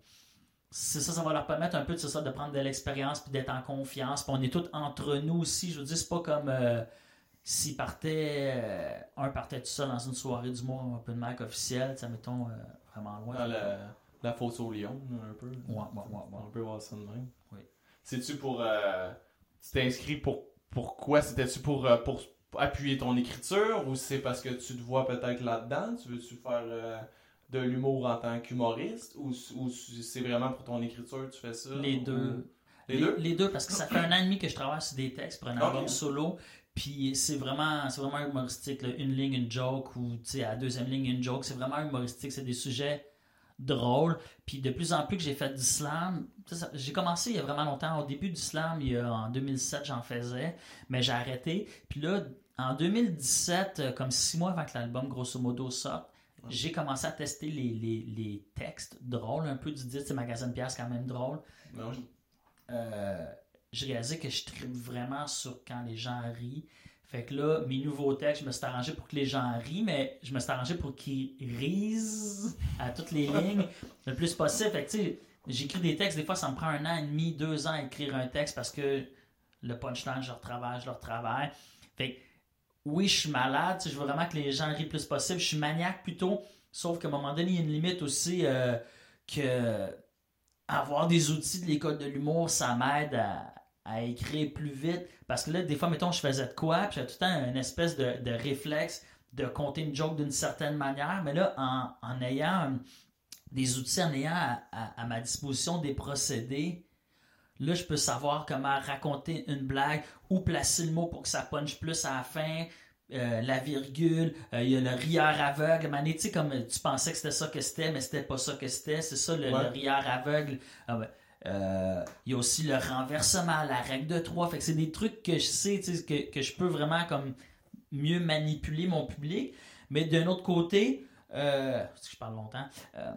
C'est ça, ça va leur permettre un peu de, ça, de prendre de l'expérience puis d'être en confiance. Puis on est tous entre nous aussi. Je veux dire, c'est pas comme euh, s'ils partaient, euh, un partait tout seul dans une soirée d'humour un peu de Mac officielle, tu sais, mettons, euh, vraiment loin. Dans la fosse au lion, un peu. Ouais, ouais, ouais, ouais. On peut voir ça de même. Oui. C'est-tu pour. euh, tu t'es inscrit pour. Pourquoi? C'était-tu pour, euh, pour appuyer ton écriture ou c'est parce que tu te vois peut-être là-dedans? Tu veux-tu faire euh, de l'humour en tant qu'humoriste ou, ou c'est vraiment pour ton écriture tu fais ça? Les ou- deux. Les deux? Les deux, parce que ça fait un an et demi que je travaille sur des textes pour un album solo. Puis c'est vraiment, c'est vraiment humoristique. là. Une ligne, une joke, ou tu sais, à la deuxième ligne, une joke. C'est vraiment humoristique. C'est des sujets drôles. Puis de plus en plus que j'ai fait du slam, j'ai commencé il y a vraiment longtemps. Au début du slam, il y a- en 2007, j'en faisais, mais j'ai arrêté. Puis là, en 2017, euh, comme six mois avant que l'album, grosso modo, sorte, j'ai commencé à tester les, les, les textes drôles, un peu du dit, c'est Magazine Pierre, c'est quand même drôle. Non. Euh, j'ai réalisé que je tripe vraiment sur quand les gens rient. Fait que là, mes nouveaux textes, je me suis arrangé pour que les gens rient, mais je me suis arrangé pour qu'ils risent à toutes les lignes le plus possible. Fait que tu sais, j'écris des textes, des fois ça me prend un an et demi, deux ans à écrire un texte parce que le punchline, je le retravaille, je le retravaille. Fait que oui, je suis malade, tu sais, je veux vraiment que les gens rient le plus possible. Je suis maniaque plutôt, sauf qu'à un moment donné, il y a une limite aussi euh, que avoir des outils de l'école de l'humour, ça m'aide à, à écrire plus vite. Parce que là, des fois, mettons, je faisais de quoi, puis j'avais tout le temps une espèce de, de réflexe de compter une joke d'une certaine manière. Mais là, en, en ayant des outils, en ayant à, à- à ma disposition des procédés, là, je peux savoir comment raconter une blague ou placer le mot pour que ça punch plus à la fin. euh, la virgule, euh, il y a le rieur aveugle. Mané, tu sais, comme tu pensais que c'était ça que c'était, mais c'était pas ça que c'était. C'est ça, le, Ouais. le rieur aveugle. Ah. Euh, il y a aussi le renversement, la règle de 3. Fait que c'est des trucs que je sais, que, que je peux vraiment comme mieux manipuler mon public. Mais d'un autre côté, euh, parce que je parle longtemps, euh,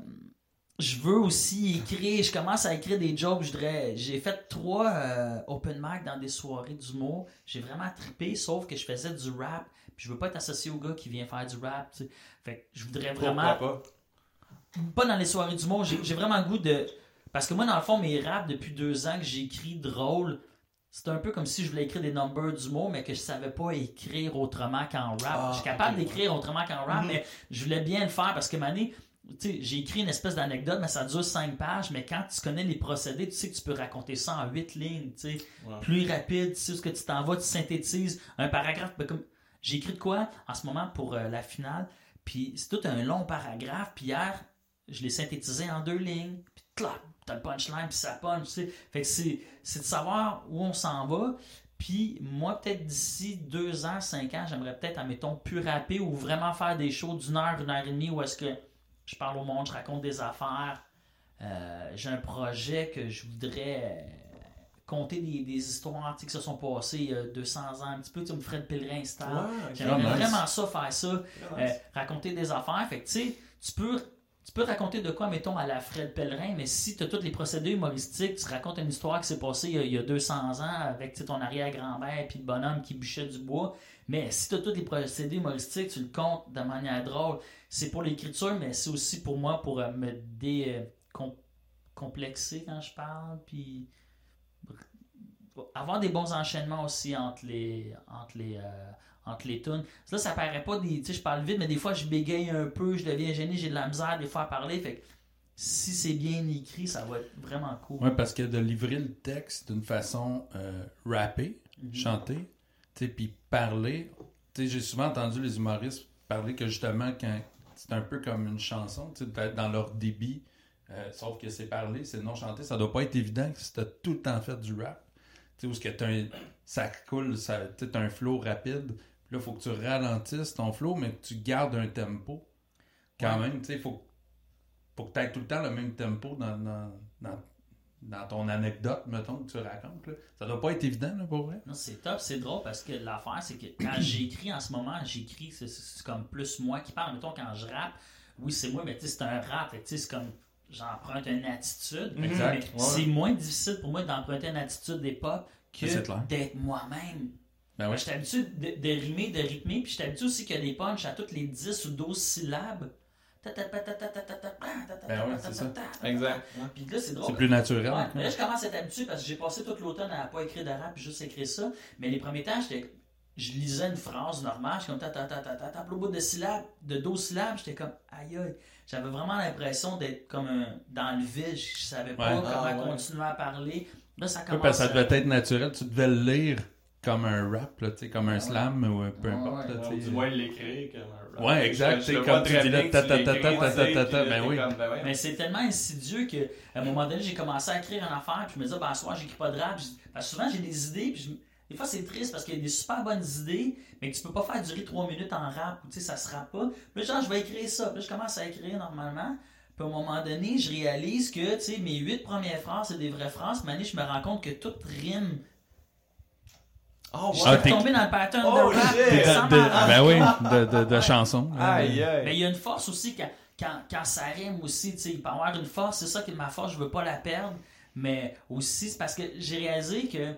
je veux aussi écrire, je commence à écrire des jokes, je dirais, j'ai fait trois euh, open mic dans des soirées d'humour, j'ai vraiment trippé, sauf que je faisais du rap, puis je veux pas être associé au gars qui vient faire du rap, tu sais. Fait que je voudrais vraiment Pourquoi pas? pas dans les soirées d'humour. J'ai vraiment le goût de. Parce que moi, dans le fond, mes raps, depuis deux ans que j'écris drôle, c'est un peu comme si je voulais écrire des numbers d'humour, mais que je savais pas écrire autrement qu'en rap. Ah, je suis capable d'écrire autrement qu'en rap, Mhm. mais je voulais bien le faire parce que, Mané, tu sais, j'ai écrit une espèce d'anecdote, mais ça dure cinq pages, mais quand tu connais les procédés, tu sais que tu peux raconter ça en huit lignes, tu sais plus rapide, tu sais où ce que tu t'en vas, tu synthétises un paragraphe. Ben, comme j'ai écrit de quoi en ce moment pour euh, la finale, puis c'est tout un long paragraphe, puis hier je l'ai synthétisé en deux lignes, puis clac, t'as le punchline, puis ça punch, tu sais. Fait que c'est, c'est de savoir où on s'en va. Puis moi, peut-être d'ici deux ans, cinq ans, j'aimerais peut-être, admettons, plus rapper ou vraiment faire des shows d'une heure, une heure et demie où est-ce que je parle au monde, je raconte des affaires. Euh, j'ai un projet que je voudrais euh, compter des, des histoires tu sais, qui se sont passées il y a 200 ans, un petit peu comme Fred Pellerin style. Ouais, J'aimerais nice. vraiment ça, faire ça, Ouais, euh, raconter des affaires. Fait que tu sais, tu peux, tu peux raconter de quoi, mettons, à la Fred Pellerin, mais si tu as tous les procédés humoristiques, tu racontes une histoire qui s'est passée il y a, il y a 200 ans avec ton arrière-grand-mère puis le bonhomme qui bûchait du bois. Mais si tu as tous les procédés humoristiques, tu le comptes de manière drôle. C'est pour l'écriture, mais c'est aussi pour moi pour euh, me décomplexer quand je parle. Puis avoir des bons enchaînements aussi entre les entre les euh, entre les tunes. Là, ça paraît pas des. Tu sais, je parle vite, mais des fois je bégaye un peu, je deviens gêné, j'ai de la misère des fois à parler. Fait que si c'est bien écrit, ça va être vraiment cool. Ouais, parce que de livrer le texte d'une façon euh, rappée, Mhm. chanter, tu sais, puis parler. Tu sais, j'ai souvent entendu les humoristes parler que justement, quand c'est un peu comme une chanson, tu sais, dans leur débit, euh, sauf que c'est parler, c'est non chanter. Ça doit pas être évident si t'as tout le temps fait du rap. Tu sais, où ce que t'as un, ça coule, ça, t'as un flow rapide. Là, il faut que tu ralentisses ton flow, mais que tu gardes un tempo. Quand Ouais. même, tu sais, il faut, faut que tu aies tout le temps le même tempo dans, dans, dans, dans ton anecdote, mettons, que tu racontes. Là. Ça doit pas être évident, là, pour vrai. Non, c'est top, c'est drôle parce que l'affaire, c'est que quand j'écris en ce moment, j'écris, c'est- comme plus moi qui parle. Mettons, quand je rappe, oui, c'est moi, mais tu sais, c'est un rap. que, tu sais, C'est comme j'emprunte une attitude. Exact. Mais Ouais. C'est moins difficile pour moi d'emprunter une attitude d'époque que Ça, c'est clair. d'être moi-même. Ben ouais. J'étais habitué de, de rimer, de rythmer, puis j'étais habitué aussi que les punchs à toutes les 10 ou 12 syllabes. Ben ouais, c'est ça. Exact. Puis là, c'est drôle. C'est plus naturel. Ouais, mais là, je commence à être habitué parce que j'ai passé tout l'automne à pas écrire de rap, puis juste écrire ça. Mais les premiers temps, j'étais. Je lisais une phrase normale, j'étais comme ta ta ta ta ta ta, au bout de syllabes, de 12 syllabes, j'étais comme aïe aïe. J'avais vraiment l'impression d'être comme un- dans le vide, je, savais pas Ouais. comment Ah, ouais. continuer à parler. Là, ça Ouais, commence parce que ça à- devait être naturel. Tu devais le lire comme un rap, là, tu sais, comme un Ouais. slam ou peu Ouais, importe. ouais. là, tu moins l'écrire comme un rap. Ouais, exact, c'est comme vois tu très dis là, ta, tu ta, ta, ben oui. ben. Mais c'est tellement insidieux que à un moment donné, j'ai commencé à écrire une affaire, puis je me disais, ben, à soir, j'écris pas de rap. Parce que souvent, j'ai des idées, puis je- des fois, c'est triste parce qu'il y a des super bonnes idées, mais que tu peux pas faire durer trois minutes en rap, ou tu sais, ça se rappe pas. Puis là, genre, je vais écrire ça. Puis là, je commence à écrire normalement. Puis à un moment donné, je réalise que, tu sais, mes huit premières phrases, c'est des vraies phrases. Mais je me rends compte que tout rime. Oh, Je suis tombé dans le pattern Oh, de rap. sans De- ben oui, de, de, de chansons. Aïe, aïe. Mais il y a une force aussi quand, quand, quand ça rime aussi, tu sais, il peut y avoir une force, c'est ça qui est ma force, je veux pas la perdre, mais aussi c'est parce que j'ai réalisé que, tu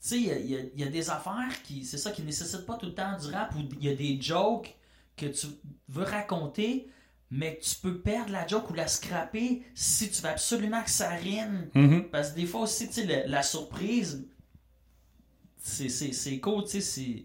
sais, il y a, il y a- il y a des affaires qui, c'est ça, qui nécessitent pas tout le temps du rap, ou il y a des jokes que tu veux raconter, mais que tu peux perdre la joke ou la scraper si tu veux absolument que ça rime. mhm. Parce que des fois aussi, tu sais, le- la surprise, c'est, cool, tu sais, c'est...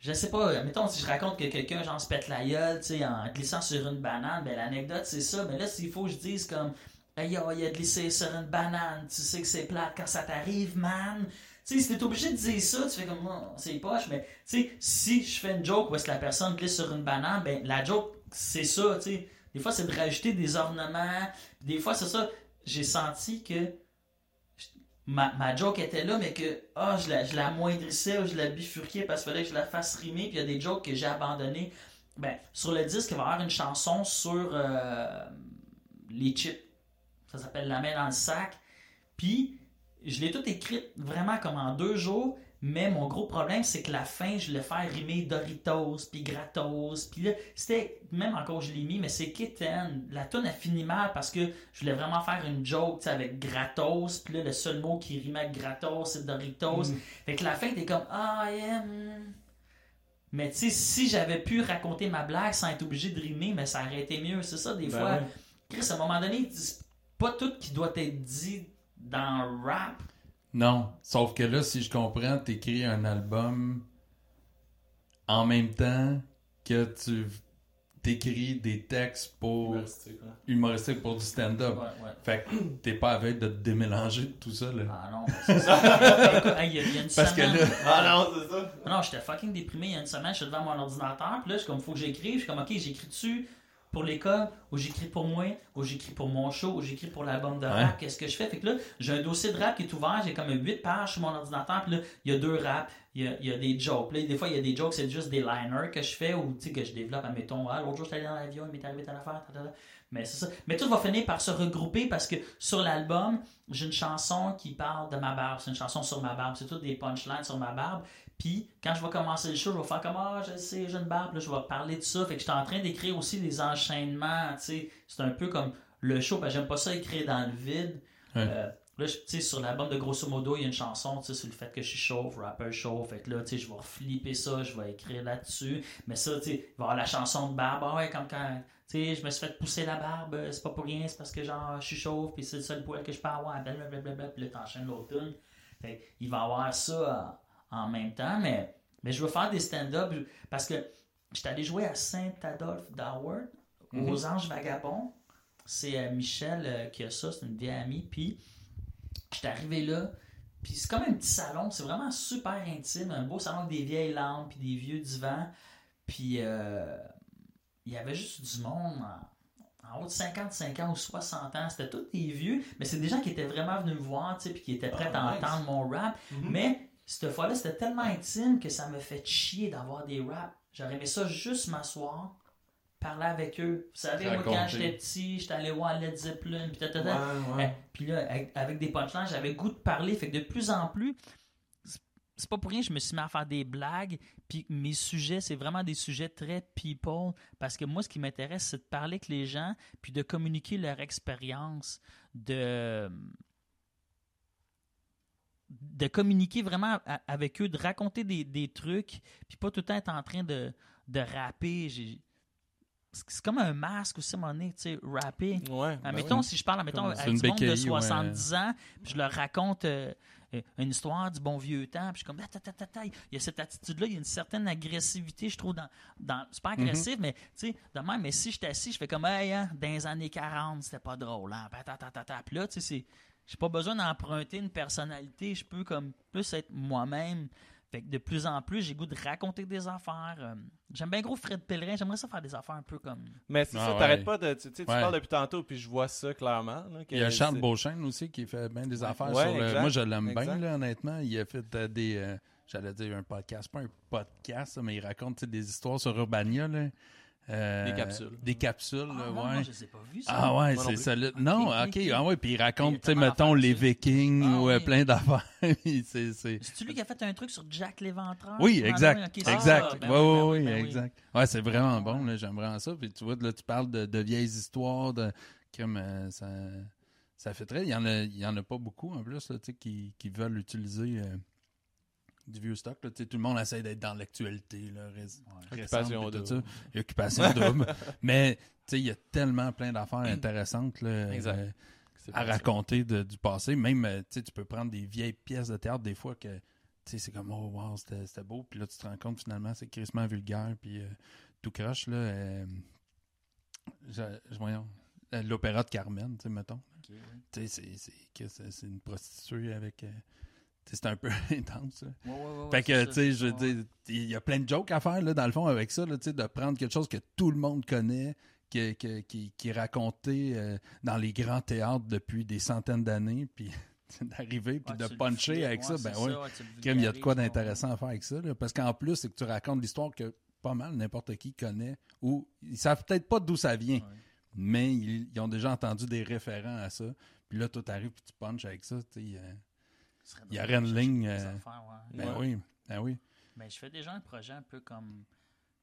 Je sais pas, mettons, si je raconte que quelqu'un, genre, se pète la gueule, tu sais, en glissant sur une banane, ben l'anecdote, c'est ça. Mais là, s'il faut que je dise comme, hey, yo, il a glissé sur une banane, tu sais que c'est plate quand ça t'arrive, man. Tu sais, si t'es obligé de dire ça, tu fais comme, oh, c'est poche, mais, tu sais, si je fais une joke où est-ce que la personne glisse sur une banane, ben, la joke, c'est ça, tu sais. Des fois, c'est de rajouter des ornements. Des fois, c'est ça. J'ai senti que ma, ma joke était là, mais que ah, je, la, je l'amoindrissais ou je la bifurquais parce qu'il fallait que je la fasse rimer. Puis il y a des jokes que j'ai abandonnés. Ben, sur le disque, il va y avoir une chanson sur euh, les chips. Ça s'appelle La main dans le sac. Puis je l'ai tout écrite vraiment comme en deux jours. Mais mon gros problème, c'est que la fin, je voulais faire rimer Doritos, puis Gratos, puis là, c'était, même encore je l'ai mis, mais c'est Kitten. La tune a fini mal parce que je voulais vraiment faire une joke, avec Gratos, puis là, le seul mot qui rimait avec Gratos, c'est Doritos. Mm. Fait que la fin, t'es comme, ah, yeah. Mais tu sais, si j'avais pu raconter ma blague sans être obligé de rimer, mais ça aurait été mieux. C'est ça, des Ben fois. ouais. Chris, à un moment donné, pas tout qui doit être dit dans le rap. Non, sauf que là, si je comprends, t'écris un album en même temps que tu t'écris des textes pour Humoristique, ouais. humoristiques pour du stand-up. Ouais, ouais. Fait que t'es pas avec de te démélanger de tout ça, là. Ah non, c'est ça. Écoute, hey, il y a- il y a une Parce que semaine- là- Ah non, c'est ça. Non, j'étais fucking déprimé il y a une semaine, je suis devant mon ordinateur, puis là, je suis comme, faut que j'écrive, je suis comme, ok, j'écris dessus pour l'école, ou j'écris pour moi, ou j'écris pour mon show, ou j'écris pour l'album de Ouais. rap, qu'est-ce que je fais? Fait que là, j'ai un dossier de rap qui est ouvert, j'ai comme 8 pages sur mon ordinateur, puis là, il y a deux raps, il y a, y a des jokes. Là, des fois, il y a des jokes, c'est juste des liners que je fais, ou tu sais, que je développe, admettons, ah, l'autre jour, j'étais allé dans l'avion, il m'est arrivé telle affaire, ta, ta, ta. Mais c'est ça. Mais tout va finir par se regrouper parce que sur l'album, j'ai une chanson qui parle de ma barbe. C'est une chanson sur ma barbe. C'est toutes des punchlines sur ma barbe. Puis, quand je vais commencer le show, je vais faire comme Ah, je sais, j'ai une barbe. Là, je vais parler de ça. Fait que j'étais en train d'écrire aussi des enchaînements. tu sais. C'est un peu comme le show. que j'aime pas ça écrire dans le vide. Ouais. Euh, Là, je- tu sais, sur l'album de Grosso Modo, il y a une chanson, tu sais, sur le fait que je suis chauve, rapper chauve. Fait que là, tu sais, je vais flipper ça, je vais écrire là-dessus. Mais ça, tu sais, il va y avoir la chanson de barbe. Ah ouais, comme quand, tu sais, je me suis fait pousser la barbe, euh, c'est pas pour rien, c'est parce que, genre, je suis chauve, puis c'est le seul poil que je peux avoir, blablabla, puis là, t'enchaînes l'autre tune. Fait il va y avoir ça euh, en même temps, mais, mais je veux faire des stand-up parce que j'étais allé jouer à Saint-Adolphe d'Howard, aux Anges Vagabonds. C'est euh, Michel euh, qui a ça, c'est une vieille amie, puis J'étais arrivé là, puis c'est comme un petit salon, c'est vraiment super intime, un beau salon avec des vieilles lampes, puis des vieux divans, puis euh, il y avait juste du monde en, haut de 55 ans ou 60 ans, c'était tous des vieux, mais c'est des gens qui étaient vraiment venus me voir, tu sais, puis qui étaient prêts Ah, à nice. entendre mon rap, Mhm. mais cette fois-là, c'était tellement intime que ça me fait chier d'avoir des raps. J'aurais aimé ça juste m'asseoir, parler avec eux. Vous savez, moi, quand j'étais petit, j'étais allé voir Led Zeppelin, puis Ouais, ouais. eh, Puis là, avec, des punchlines, j'avais goût de parler. Fait que de plus en plus, c'est- c'est pas pour rien que je me suis mis à faire des blagues. Puis mes sujets, c'est vraiment des sujets très people. Parce que moi, ce qui m'intéresse, c'est de parler avec les gens, puis de communiquer leur expérience, de de communiquer vraiment avec eux, de raconter des, des trucs, puis pas tout le temps être en train de, de rapper. J'ai- C'est comme un masque aussi, à un moment donné, tu sais, rapper. Ouais. ben Admettons, oui. si je parle admettons, une du monde de béquille, 70 ans, puis je leur raconte euh, euh, une histoire du bon vieux temps, puis je suis comme, Ah, ta, ta, ta, ta. il y a cette attitude-là, il y a une certaine agressivité, je trouve, dans, dans c'est pas agressif, mais tu sais, de même, mais si je suis assis, je fais comme, hey, hein, dans les années 40, c'était pas drôle, hein, ta, ta, ta, ta. Puis là, tu sais, c'est, j'ai pas besoin d'emprunter une personnalité, je peux comme plus être moi-même. Fait que de plus en plus, j'ai goût de raconter des affaires. euh, j'aime bien gros Fred Pellerin, j'aimerais ça faire des affaires un peu comme. Mais c'est Ah, ça, ouais. t'arrêtes pas de. Tu tu Ouais. parles depuis tantôt, puis je vois ça clairement. là, Il y a Charles Beauchesne aussi qui fait bien des affaires Ouais, sur le... Moi, je l'aime bien, là, honnêtement. Il a fait euh, des... euh, J'allais dire un podcast, pas un podcast, mais il raconte des histoires sur Urbania. Là. Euh, Des capsules. Des capsules, Ah, là, non, ouais. non, je les ai pas vus, ça. Ah ouais, Moi non c'est plus. solide. Non, Ok, ah ouais, puis il raconte, a tu sais, mettons, les. Vikings Ah ou euh, plein d'affaires. c'est, c'est... C'est lui qui a fait un truc sur Jack l'Éventreur? Oui, Ah, exact, ok, c'est exact. ça. Ben ouais, oui, ben oui, oui, ben oui. exact. Ouais, c'est vraiment Ouais. bon, là, j'aime vraiment ça. Puis tu vois, là, tu parles de, de vieilles histoires, de comme euh, ça, ça fait très. Il y en a, il y en a pas beaucoup en plus, là, tu sais, qui, qui veulent utiliser euh, du vieux stock. Là, tu sais, tout le monde essaie d'être dans l'actualité, là, ré- récente, Occupation double. ça. Occupation double. Mais tu sais, il y a tellement plein d'affaires intéressantes là, euh, à raconter de- du passé. Même, euh, tu sais, tu peux prendre des vieilles pièces de théâtre des fois que, tu sais, c'est comme, oh, wow, c'était c'était beau. Puis là, tu te rends compte, finalement, c'est crissement vulgaire. Puis euh, tout croche, là. euh, je- je- voyons, L'opéra de Carmen, tu sais, mettons. Oui. Tu sais, c'est- une prostituée avec. euh, c'est un peu intense, là. Ouais, ouais, ouais, ouais, Fait que, tu sais, je veux il y a plein de jokes à faire, là, dans le fond, avec ça, là, tu sais, de prendre quelque chose que tout le monde connaît, que- qui, qui est raconté euh, dans les grands théâtres depuis des centaines d'années, puis d'arriver, puis de puncher avec ça, ben oui. il y a de quoi d'intéressant à faire avec ça, là, parce qu'en plus, c'est que tu racontes l'histoire que pas mal n'importe qui connaît, ou ils savent peut-être pas d'où ça vient, mais ils, ils ont déjà entendu des référents à ça, puis là, toi, t'arrives, puis tu punches avec ça, tu sais, euh, Il y aurait de une ligne, euh, affaires, ouais. ben Ouais. oui, ben oui. Mais je fais déjà un projet un peu comme,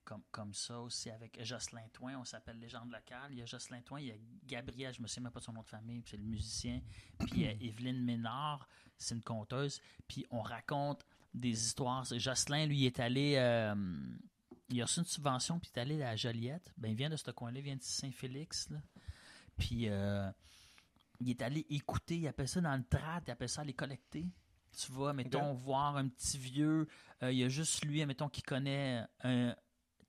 comme, comme ça aussi avec Jocelyn Toin. On s'appelle Légende locale. Il y a Jocelyn Toin, il y a Gabriel, je me souviens même pas de son nom de famille, puis c'est le musicien. Puis il y a Evelyne Ménard, c'est une conteuse. Puis on raconte des histoires. Jocelyn, lui, il est allé. euh, il a reçu une subvention, puis il est allé à Joliette. Ben, il vient de ce coin-là, il vient de Saint-Félix. là. Puis euh, il est allé écouter, il appelle ça dans le trad, il appelle ça aller collecter. Tu vas, mettons, voir un petit vieux, euh, il y a juste lui, mettons, qui connaît un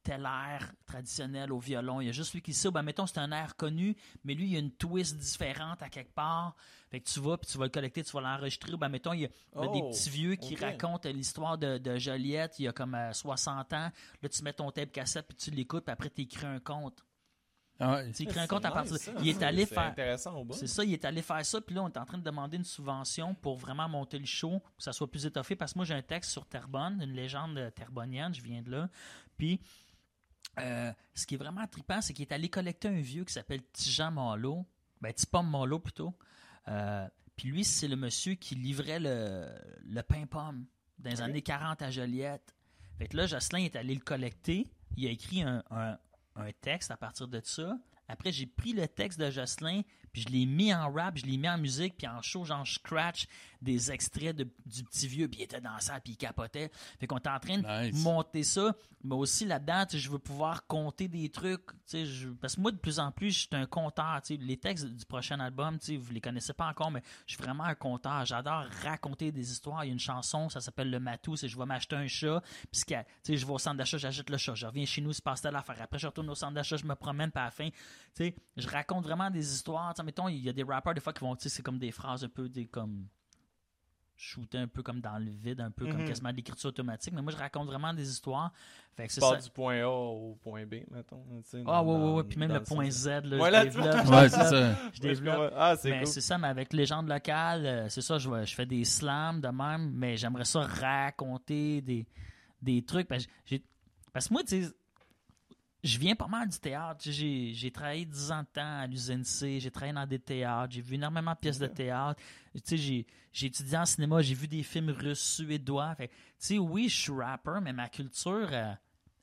tel air traditionnel au violon. Il y a juste lui qui sait, ben, mettons, c'est un air connu, mais lui, il y a une twist différente à quelque part. Fait que tu vas, puis tu vas le collecter, tu vas l'enregistrer. Ben, mettons, il y a, des Oh, petits vieux qui racontent l'histoire de, de Joliette, il y a comme euh, 60 ans. Là, tu mets ton tape cassette, puis tu l'écoutes, puis après, tu écris un conte. Ah un C'est compte à nice, partir de... ça. Il est allé C'est faire... intéressant au bout. C'est ça, il est allé faire ça, puis là, on est en train de demander une subvention pour vraiment monter le show, pour que ça soit plus étoffé, parce que moi, j'ai un texte sur Terrebonne, une légende terrebonnienne, je viens de là, puis euh, ce qui est vraiment trippant, c'est qu'il est allé collecter un vieux qui s'appelle Tijan Malo, ben Tipom Malo plutôt, Euh, puis lui, c'est le monsieur qui livrait le, le pain-pomme dans les années 40 à Joliette. Fait que là, Jocelyn est allé le collecter, il a écrit un, un- un texte à partir de ça. Après, j'ai pris le texte de Jocelyn, puis je l'ai mis en rap, je l'ai mis en musique, puis en show, genre je scratch des extraits de- du petit vieux, puis il était dans ça, puis il capotait. Fait qu'on est en train de Nice. monter ça, mais aussi là-dedans, je veux pouvoir compter des trucs, je- parce que moi, de plus en plus, je suis un sais, les textes du prochain album, vous les connaissez pas encore, mais je suis vraiment un conteur, j'adore raconter des histoires, il y a une chanson, ça s'appelle Le Matou, c'est je vais m'acheter un chat, puis je vais au centre d'achat, j'achète le chat, je reviens chez nous, il se passe telle affaire, après je retourne au centre d'achat, je me promène, à la fin, je raconte vraiment des histoires, mettons, il y a des rappers, des fois, qui vont, tu sais, c'est comme des phrases un peu, des, comme shooter un peu comme dans le vide, un peu comme Mhm. quasiment de l'écriture automatique. Mais moi, je raconte vraiment des histoires. Fait que c'est ça. du point A au point B, mettons. Ah, ouais, ouais, ouais. Puis même le point Z, là, Voilà, je développe. Ouais, c'est ça. Je Ouais, je développe. comprends. Ah, c'est Mais cool. c'est ça, mais avec légende locale, euh, c'est ça, je, je fais des slams de même, mais j'aimerais ça raconter des, des trucs. Parce que, j'ai- parce que moi, tu sais, je viens pas mal du théâtre. J'ai, travaillé 10 ans de temps à l'usine C, j'ai travaillé dans des théâtres, j'ai vu énormément de pièces de théâtre. J'ai, étudié en cinéma, j'ai vu des films russes, suédois. Fait, oui, je suis rapper, mais ma culture, euh,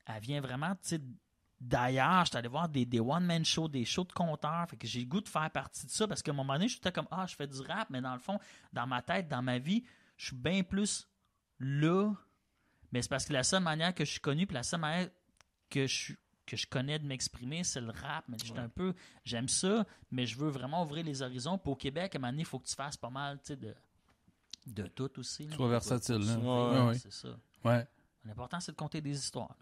elle vient vraiment, tu sais, d'ailleurs. J'étais allé voir des, des one-man shows, des shows de compteurs. Fait que j'ai le goût de faire partie de ça parce qu'à un moment donné, j'étais comme, ah, je fais du rap, mais dans le fond, dans ma tête, dans ma vie, je suis bien plus là. Mais c'est parce que la seule manière que je suis connu, puis la seule manière que je suis que je connais de m'exprimer, c'est le rap. Mais j'étais un peu, j'aime ça, mais je veux vraiment ouvrir les horizons. Puis au Québec, à un moment donné, il faut que tu fasses pas mal, tu sais, de, de tout aussi. là. Sois versatile, là. Ouais, Ouais, ouais. C'est ça. Ouais. L'important, c'est de compter des histoires.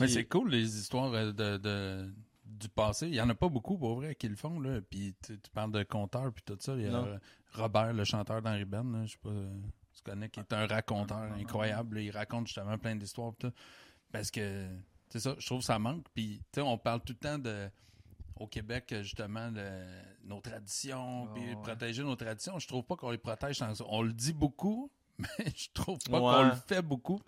Mais c'est cool, les histoires euh, de, de- du passé. Il y en a pas beaucoup, pour vrai, qui le font. Là. Puis tu, tu parles de conteur puis tout ça. Il y a Non. Robert, le chanteur d'Henri Ben, là, je sais pas, euh, tu connais, qui est un raconteur Ah, non, non, incroyable. là. Il raconte justement plein d'histoires. pis tout. Parce que, c'est ça, je trouve que ça manque. Puis, tu sais, on parle tout le temps de au Québec, justement, de nos traditions, Ah, puis ouais. protéger nos traditions. Je trouve pas qu'on les protège. sans ça. On le dit beaucoup, mais je trouve pas Ouais. qu'on le fait beaucoup.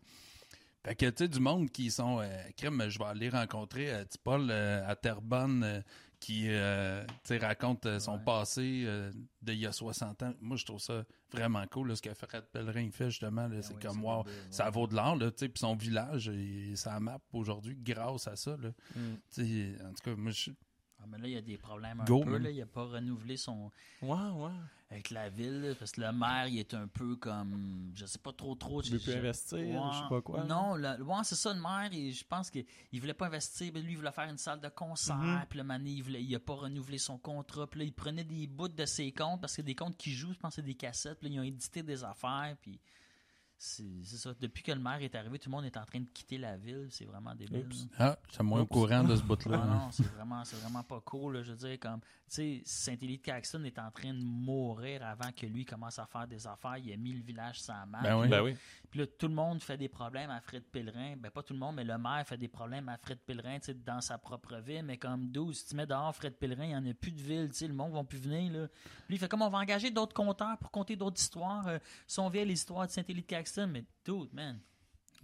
Fait que, tu sais, du monde qui sont. Euh, crème, je vais aller rencontrer euh, Paul euh, à Terrebonne euh, qui, euh, raconte euh, son Ouais. passé euh, d'il y a 60 ans. Moi, je trouve ça vraiment cool, là, ce que Fred Pellerin fait, justement. là. c'est oui, comme, c'est wow, ça vaut de l'or, là, tu sais. Puis son village, il, ça map aujourd'hui grâce à ça, là. Mm. Tu sais, en tout cas, moi, je. Ah, mais là, il y a des problèmes un Go, peu. Là. Il n'a pas renouvelé son. Ouais, ouais. Avec la ville, parce que le maire, il est un peu comme. Je sais pas trop, trop. Tu veux plus investir, Ouais. je sais pas quoi. Non, le- ouais, c'est ça, le maire, il- je pense qu'il il voulait pas investir. mais lui, il voulait faire une salle de concert. Mhm. Puis le mané, il, voulait, il a pas renouvelé son contrat. Puis là, il prenait des bouts de ses comptes, parce que des comptes qui jouent, je pense que c'est des cassettes. Puis là, ils ont édité des affaires. Puis c'est c'est ça. Depuis que le maire est arrivé, tout le monde est en train de quitter la ville. C'est vraiment débile. Ah, suis moins au courant de ce bout-là. Ah là. non, c'est vraiment, c'est vraiment pas cool. là. Je veux dire, comme, tu sais, Saint-Élie de Caxton est en train de mourir avant que lui commence à faire des affaires. Il a mis le village sans map. Ben oui. Ben oui. Puis là, tout le monde fait des problèmes à Fred Pellerin. Ben, pas tout le monde, mais le maire fait des problèmes à Fred Pellerin, tu sais, dans sa propre ville. Mais comme 12, si tu mets dehors Fred Pellerin, il n'y en a plus de ville, tu sais, le monde va plus venir, là. Lui, il fait comme on va engager d'autres conteurs pour compter d'autres histoires. Euh, si on vient les histoires de Saint-Élie de Caxton, mais dude, man.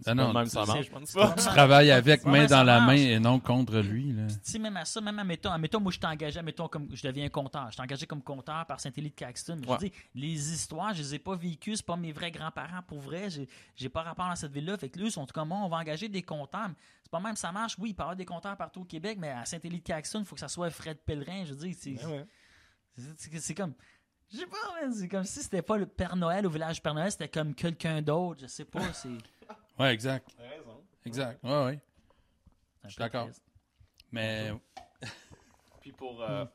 Ah non, même tu- ça marche, je pense c'est pas. pas- tu travailles avec main dans la main et non contre lui. Là. Sais, même à ça, même admettons, admettons, moi, je t'ai engagé, admettons, comme je deviens compteur. Je engagé comme compteur par Saint-Élie de Caxton. Ouais. Je dis, les histoires, je les ai pas vécues. C'est pas mes vrais grands-parents pour vrai. J'ai, j'ai pas rapport à cette ville-là. Fait que là, ils sont comme, on va engager des compteurs. Mais C'est pas même, ça marche. Oui, il peut y avoir des compteurs partout au Québec, mais à Saint-Élie de Caxton, il faut que ça soit Fred Pellerin. Je c'est, Ben ouais. c'est, c'est- c'est comme. Je sais pas, c'est comme si c'était pas le Père Noël au village Père Noël, c'était comme quelqu'un d'autre. Je sais pas. C'est, Ouais, exact. T'as raison. Exact. Ouais, ouais. un suis d'accord. triste. Mais Puis pour, euh,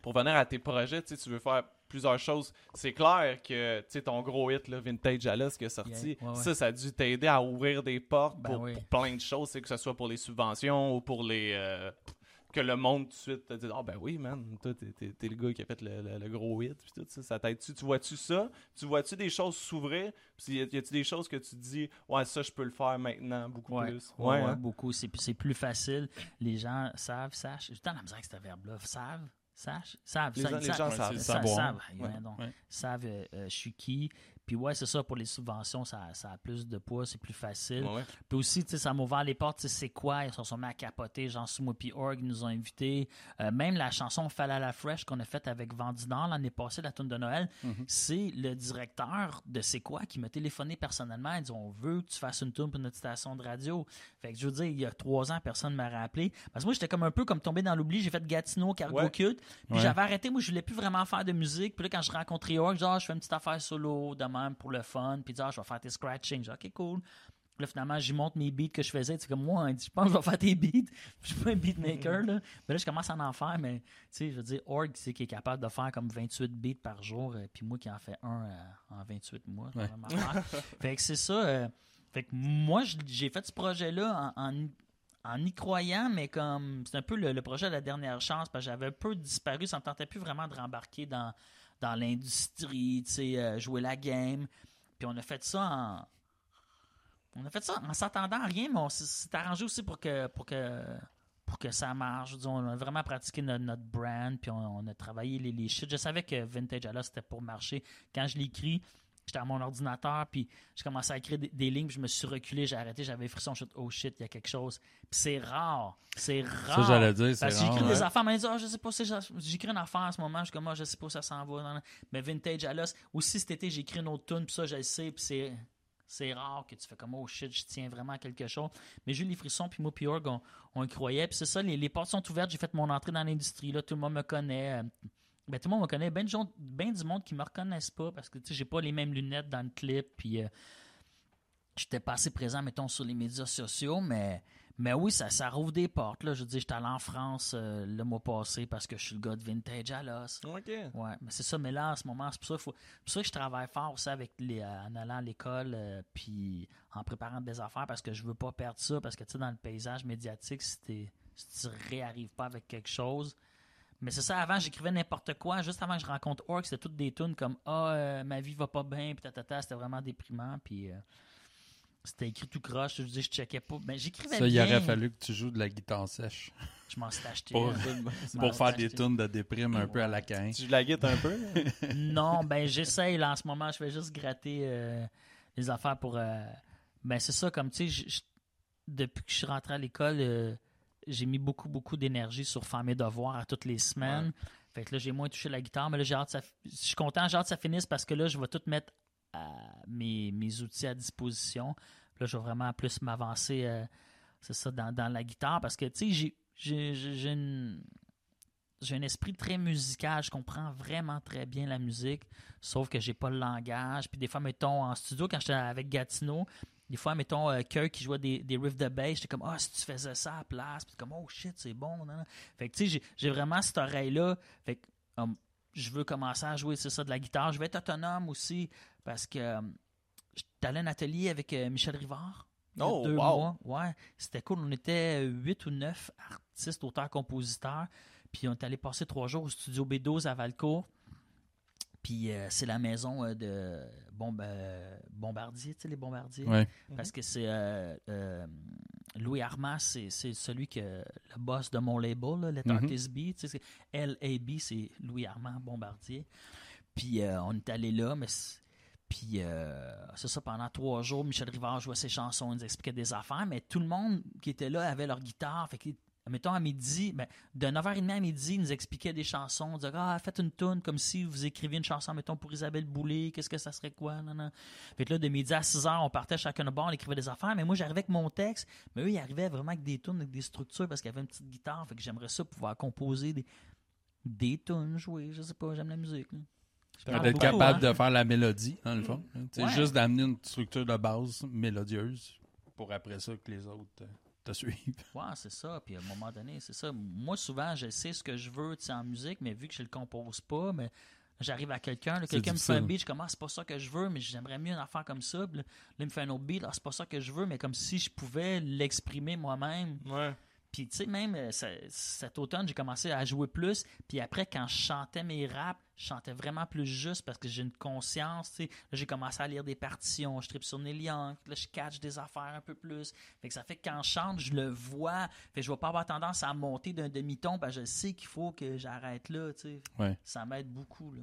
pour venir à tes projets, tu sais, tu veux faire plusieurs choses. C'est clair que tu sais, ton gros hit, là, Vintage Alice, qui est sorti, Yeah, ouais, ouais. ça, ça a dû t'aider à ouvrir des portes Ben pour, oui. pour plein de choses, que ce soit pour les subventions ou pour les. euh, que le monde tout de suite te dit Ah ben oui, man, toi, t'es, t'es- t'es le gars qui a fait le, le- le gros hit, puis tout ça, ça t'aide-tu Tu vois-tu ça? Tu vois-tu des choses s'ouvrir? Puis y a-tu des choses que tu te dis Ouais, ça, je peux le faire maintenant beaucoup Ouais, plus? ouais, ouais, hein? beaucoup. C'est, c'est plus facile. Les gens savent, sachent. J'ai tant la misère avec ce verbe-là. Savent, sachent, savent. Les sa- gens- les sa- gens Ouais, savent. c'est sa- savoir. savent. Ouais. Ouais, donc, Ouais. savent euh, euh, je suis qui. Puis ouais, c'est ça, pour les subventions, ça, ça a plus de poids, c'est plus facile. Ouais, ouais. Puis aussi, ça m'a ouvert les portes, c'est quoi? Ils se sont mis à capoter, genre Sumo Org nous ont invités. Euh, même la chanson Fall à la Fresh qu'on a faite avec Vendu Nord l'année passée, la tune de Noël, c'est le directeur de C'est quoi qui m'a téléphoné personnellement. Il dit On veut que tu fasses une tune pour notre station de radio. Fait que je veux dire, il y a trois ans, personne ne m'a rappelé. Parce que moi, j'étais comme un peu comme tombé dans l'oubli. J'ai fait Gatineau, Cargo Ouais. Cute. Puis j'avais arrêté. Moi, je voulais plus vraiment faire de musique. Puis là, quand je rencontrais Org, genre, je fais une petite affaire solo de même pour le fun. Puis genre, je vais faire tes scratching. Genre, ok, cool. Là, finalement, j'y montre mes beats que je faisais. Tu sais, comme moi, hein, je pense que je vais faire tes beats. Je suis pas un beatmaker, là. Mais là, je commence à en faire. Mais, tu sais, je veux dire, Org, c'est qui est capable de faire comme 28 beats par jour. euh, puis moi qui en fais un euh, en 28 mois. Ouais. fait que c'est ça. euh, fait que moi, j'ai fait ce projet-là en, en- en y croyant, mais comme c'est un peu le, le projet de la dernière chance, parce que j'avais un peu disparu, ça me tentait plus vraiment de rembarquer dans, dans l'industrie, tu sais, euh, jouer la game. Puis on a fait ça en. On a fait ça en s'attendant à rien, mais on s'est arrangé aussi pour que pour que pour que ça marche. On a vraiment pratiqué notre, notre brand, puis on, a travaillé les, les. Je savais que Vintage Allah, c'était pour marcher. Quand je l'ai écrit, j'étais à mon ordinateur, puis je commençais à écrire des, des lignes, puis je me suis reculé, j'ai arrêté, j'avais frisson, je suis oh shit, il y a quelque chose. Puis c'est rare, c'est rare. ça, j'allais dire, c'est Parce que rare. j'écris des affaires, mais dit, Ah, je sais pas, si j'écris une affaire en ce moment, je suis comme, Ah, je sais pas où ça s'en va. nan. Mais Vintage Alos, aussi cet été, j'ai écrit une autre tune, puis ça, je le sais, puis c'est. C'est rare que tu fais comme oh shit, je tiens vraiment à quelque chose. Mais j'ai eu les frissons, puis moi, puis Org, on, on y croyait. Puis c'est ça, les, les portes sont ouvertes. J'ai fait mon entrée dans l'industrie. Là, tout le monde me connaît. Ben, tout le monde me connaît. Ben, ben du monde qui me reconnaissent pas parce que tu sais, j'ai pas les mêmes lunettes dans le clip. Puis euh, j'étais pas assez présent, mettons, sur les médias sociaux. Mais, mais oui, ça, ça rouvre des portes. Là. Je veux dire, j'étais allé en France euh, le mois passé parce que je suis le gars de Vintage à l'os. Ok. Ouais, mais c'est ça. Mais là, en ce moment, c'est pour ça, faut- pour ça que je travaille fort aussi avec les, euh, en allant à l'école, puis en préparant des affaires parce que je veux pas perdre ça. Parce que tu sais, dans le paysage médiatique, si, si tu réarrives pas avec quelque chose. Mais c'est ça, avant, j'écrivais n'importe quoi. Juste avant que je rencontre Orc, c'était toutes des tunes comme Ah, euh, ma vie va pas bien, puis tatata, c'était vraiment déprimant. Puis euh, c'était écrit tout croche. Je dis, je checkais pas. Mais j'écrivais Ça, il bien. aurait fallu que tu joues de la guitare sèche Je m'en suis acheté. pour, pour faire des tunes de déprime un peu à la cain. Tu la guettes un peu Non, ben j'essaye là en ce moment, je fais juste gratter euh, les affaires pour. euh, ben c'est ça, comme tu sais, depuis que je suis rentré à l'école, euh, j'ai mis beaucoup, beaucoup d'énergie sur faire mes devoirs à toutes les semaines. Fait que là, j'ai moins touché la guitare, mais là, j'ai hâte que ça, je suis content, j'ai hâte que ça finisse parce que là, je vais tout mettre à mes, mes outils à disposition. Là, je vais vraiment plus m'avancer, euh, c'est ça, dans, dans la guitare parce que, tu sais, j'ai- j'ai une- j'ai un esprit très musical, je comprends vraiment très bien la musique, sauf que j'ai pas le langage. Puis des fois, mettons, en studio, quand j'étais avec Gatineau, des fois, mettons, euh, Kirk qui jouait des, des riffs de bass, j'étais comme, ah, si tu faisais ça à la place, puis comme, oh shit, c'est bon. Fait que, tu sais, j'ai- vraiment cette oreille-là. Fait que, um, je veux commencer à jouer, c'est ça, de la guitare. Je vais être autonome aussi, parce que um, j'étais allé à un atelier avec euh, Michel Rivard. il y a Oh, deux wow. mois. Ouais, c'était cool. On était huit ou neuf artistes, auteurs, compositeurs. Puis on est allé passer trois jours au studio B12 à Valcourt. Puis euh, c'est la maison euh, de Bomb- euh, Bombardier, tu sais, les Bombardiers. Ouais. Parce que c'est Louis Armas, c'est celui que le boss de mon label, là, Let Mhm. Artist Be. Tu sais, LAB, c'est Louis Armand Bombardier. Puis on est allé là, mais c'est- puis c'est ça, pendant trois jours, Michel Rivard jouait ses chansons, il nous expliquait des affaires, mais tout le monde qui était là avait leur guitare. Fait que, mettons, à midi, ben, de 9h30 à midi, il nous expliquait des chansons. On disait, ah, faites une tune comme si vous écriviez une chanson, mettons, pour Isabelle Boulay, qu'est-ce que ça serait quoi, non, non. Fait que là, de midi à 6h, on partait chacun de bord, on écrivait des affaires, mais moi, j'arrivais avec mon texte, mais eux, ils arrivaient vraiment avec des tunes, avec des structures, parce qu'il y avait une petite guitare, fait que j'aimerais ça pouvoir composer des, des tunes, jouer, je sais pas, j'aime la musique. là. D'être capable hein. de faire la mélodie, dans le fond. hein. C'est Ouais. juste d'amener une structure de base mélodieuse pour après ça que les autres euh, te suivent. Ouais, c'est ça. Puis à un moment donné, c'est ça. Moi, souvent, je sais ce que je veux tu sais, en musique, mais vu que je le compose pas, mais j'arrive à quelqu'un, quelqu'un me fait un beat, je commence, ah, c'est pas ça que je veux, mais j'aimerais mieux une affaire comme ça. Puis là, là, il me fait un autre beat, ah, c'est pas ça que je veux, mais comme si je pouvais l'exprimer moi-même. Ouais. Puis, tu sais, même euh, ça- cet automne, j'ai commencé à jouer plus. Puis après, quand je chantais mes raps, je chantais vraiment plus juste parce que j'ai une conscience. tu sais. Là, j'ai commencé à lire des partitions. Je tripe sur Neil Young. Là, je catch des affaires un peu plus. Fait que ça fait que quand je chante, je le vois. Fait que je vais pas avoir tendance à monter d'un demi-ton. parce que je sais qu'il faut que j'arrête là. tu sais. Ouais. Ça m'aide beaucoup. là.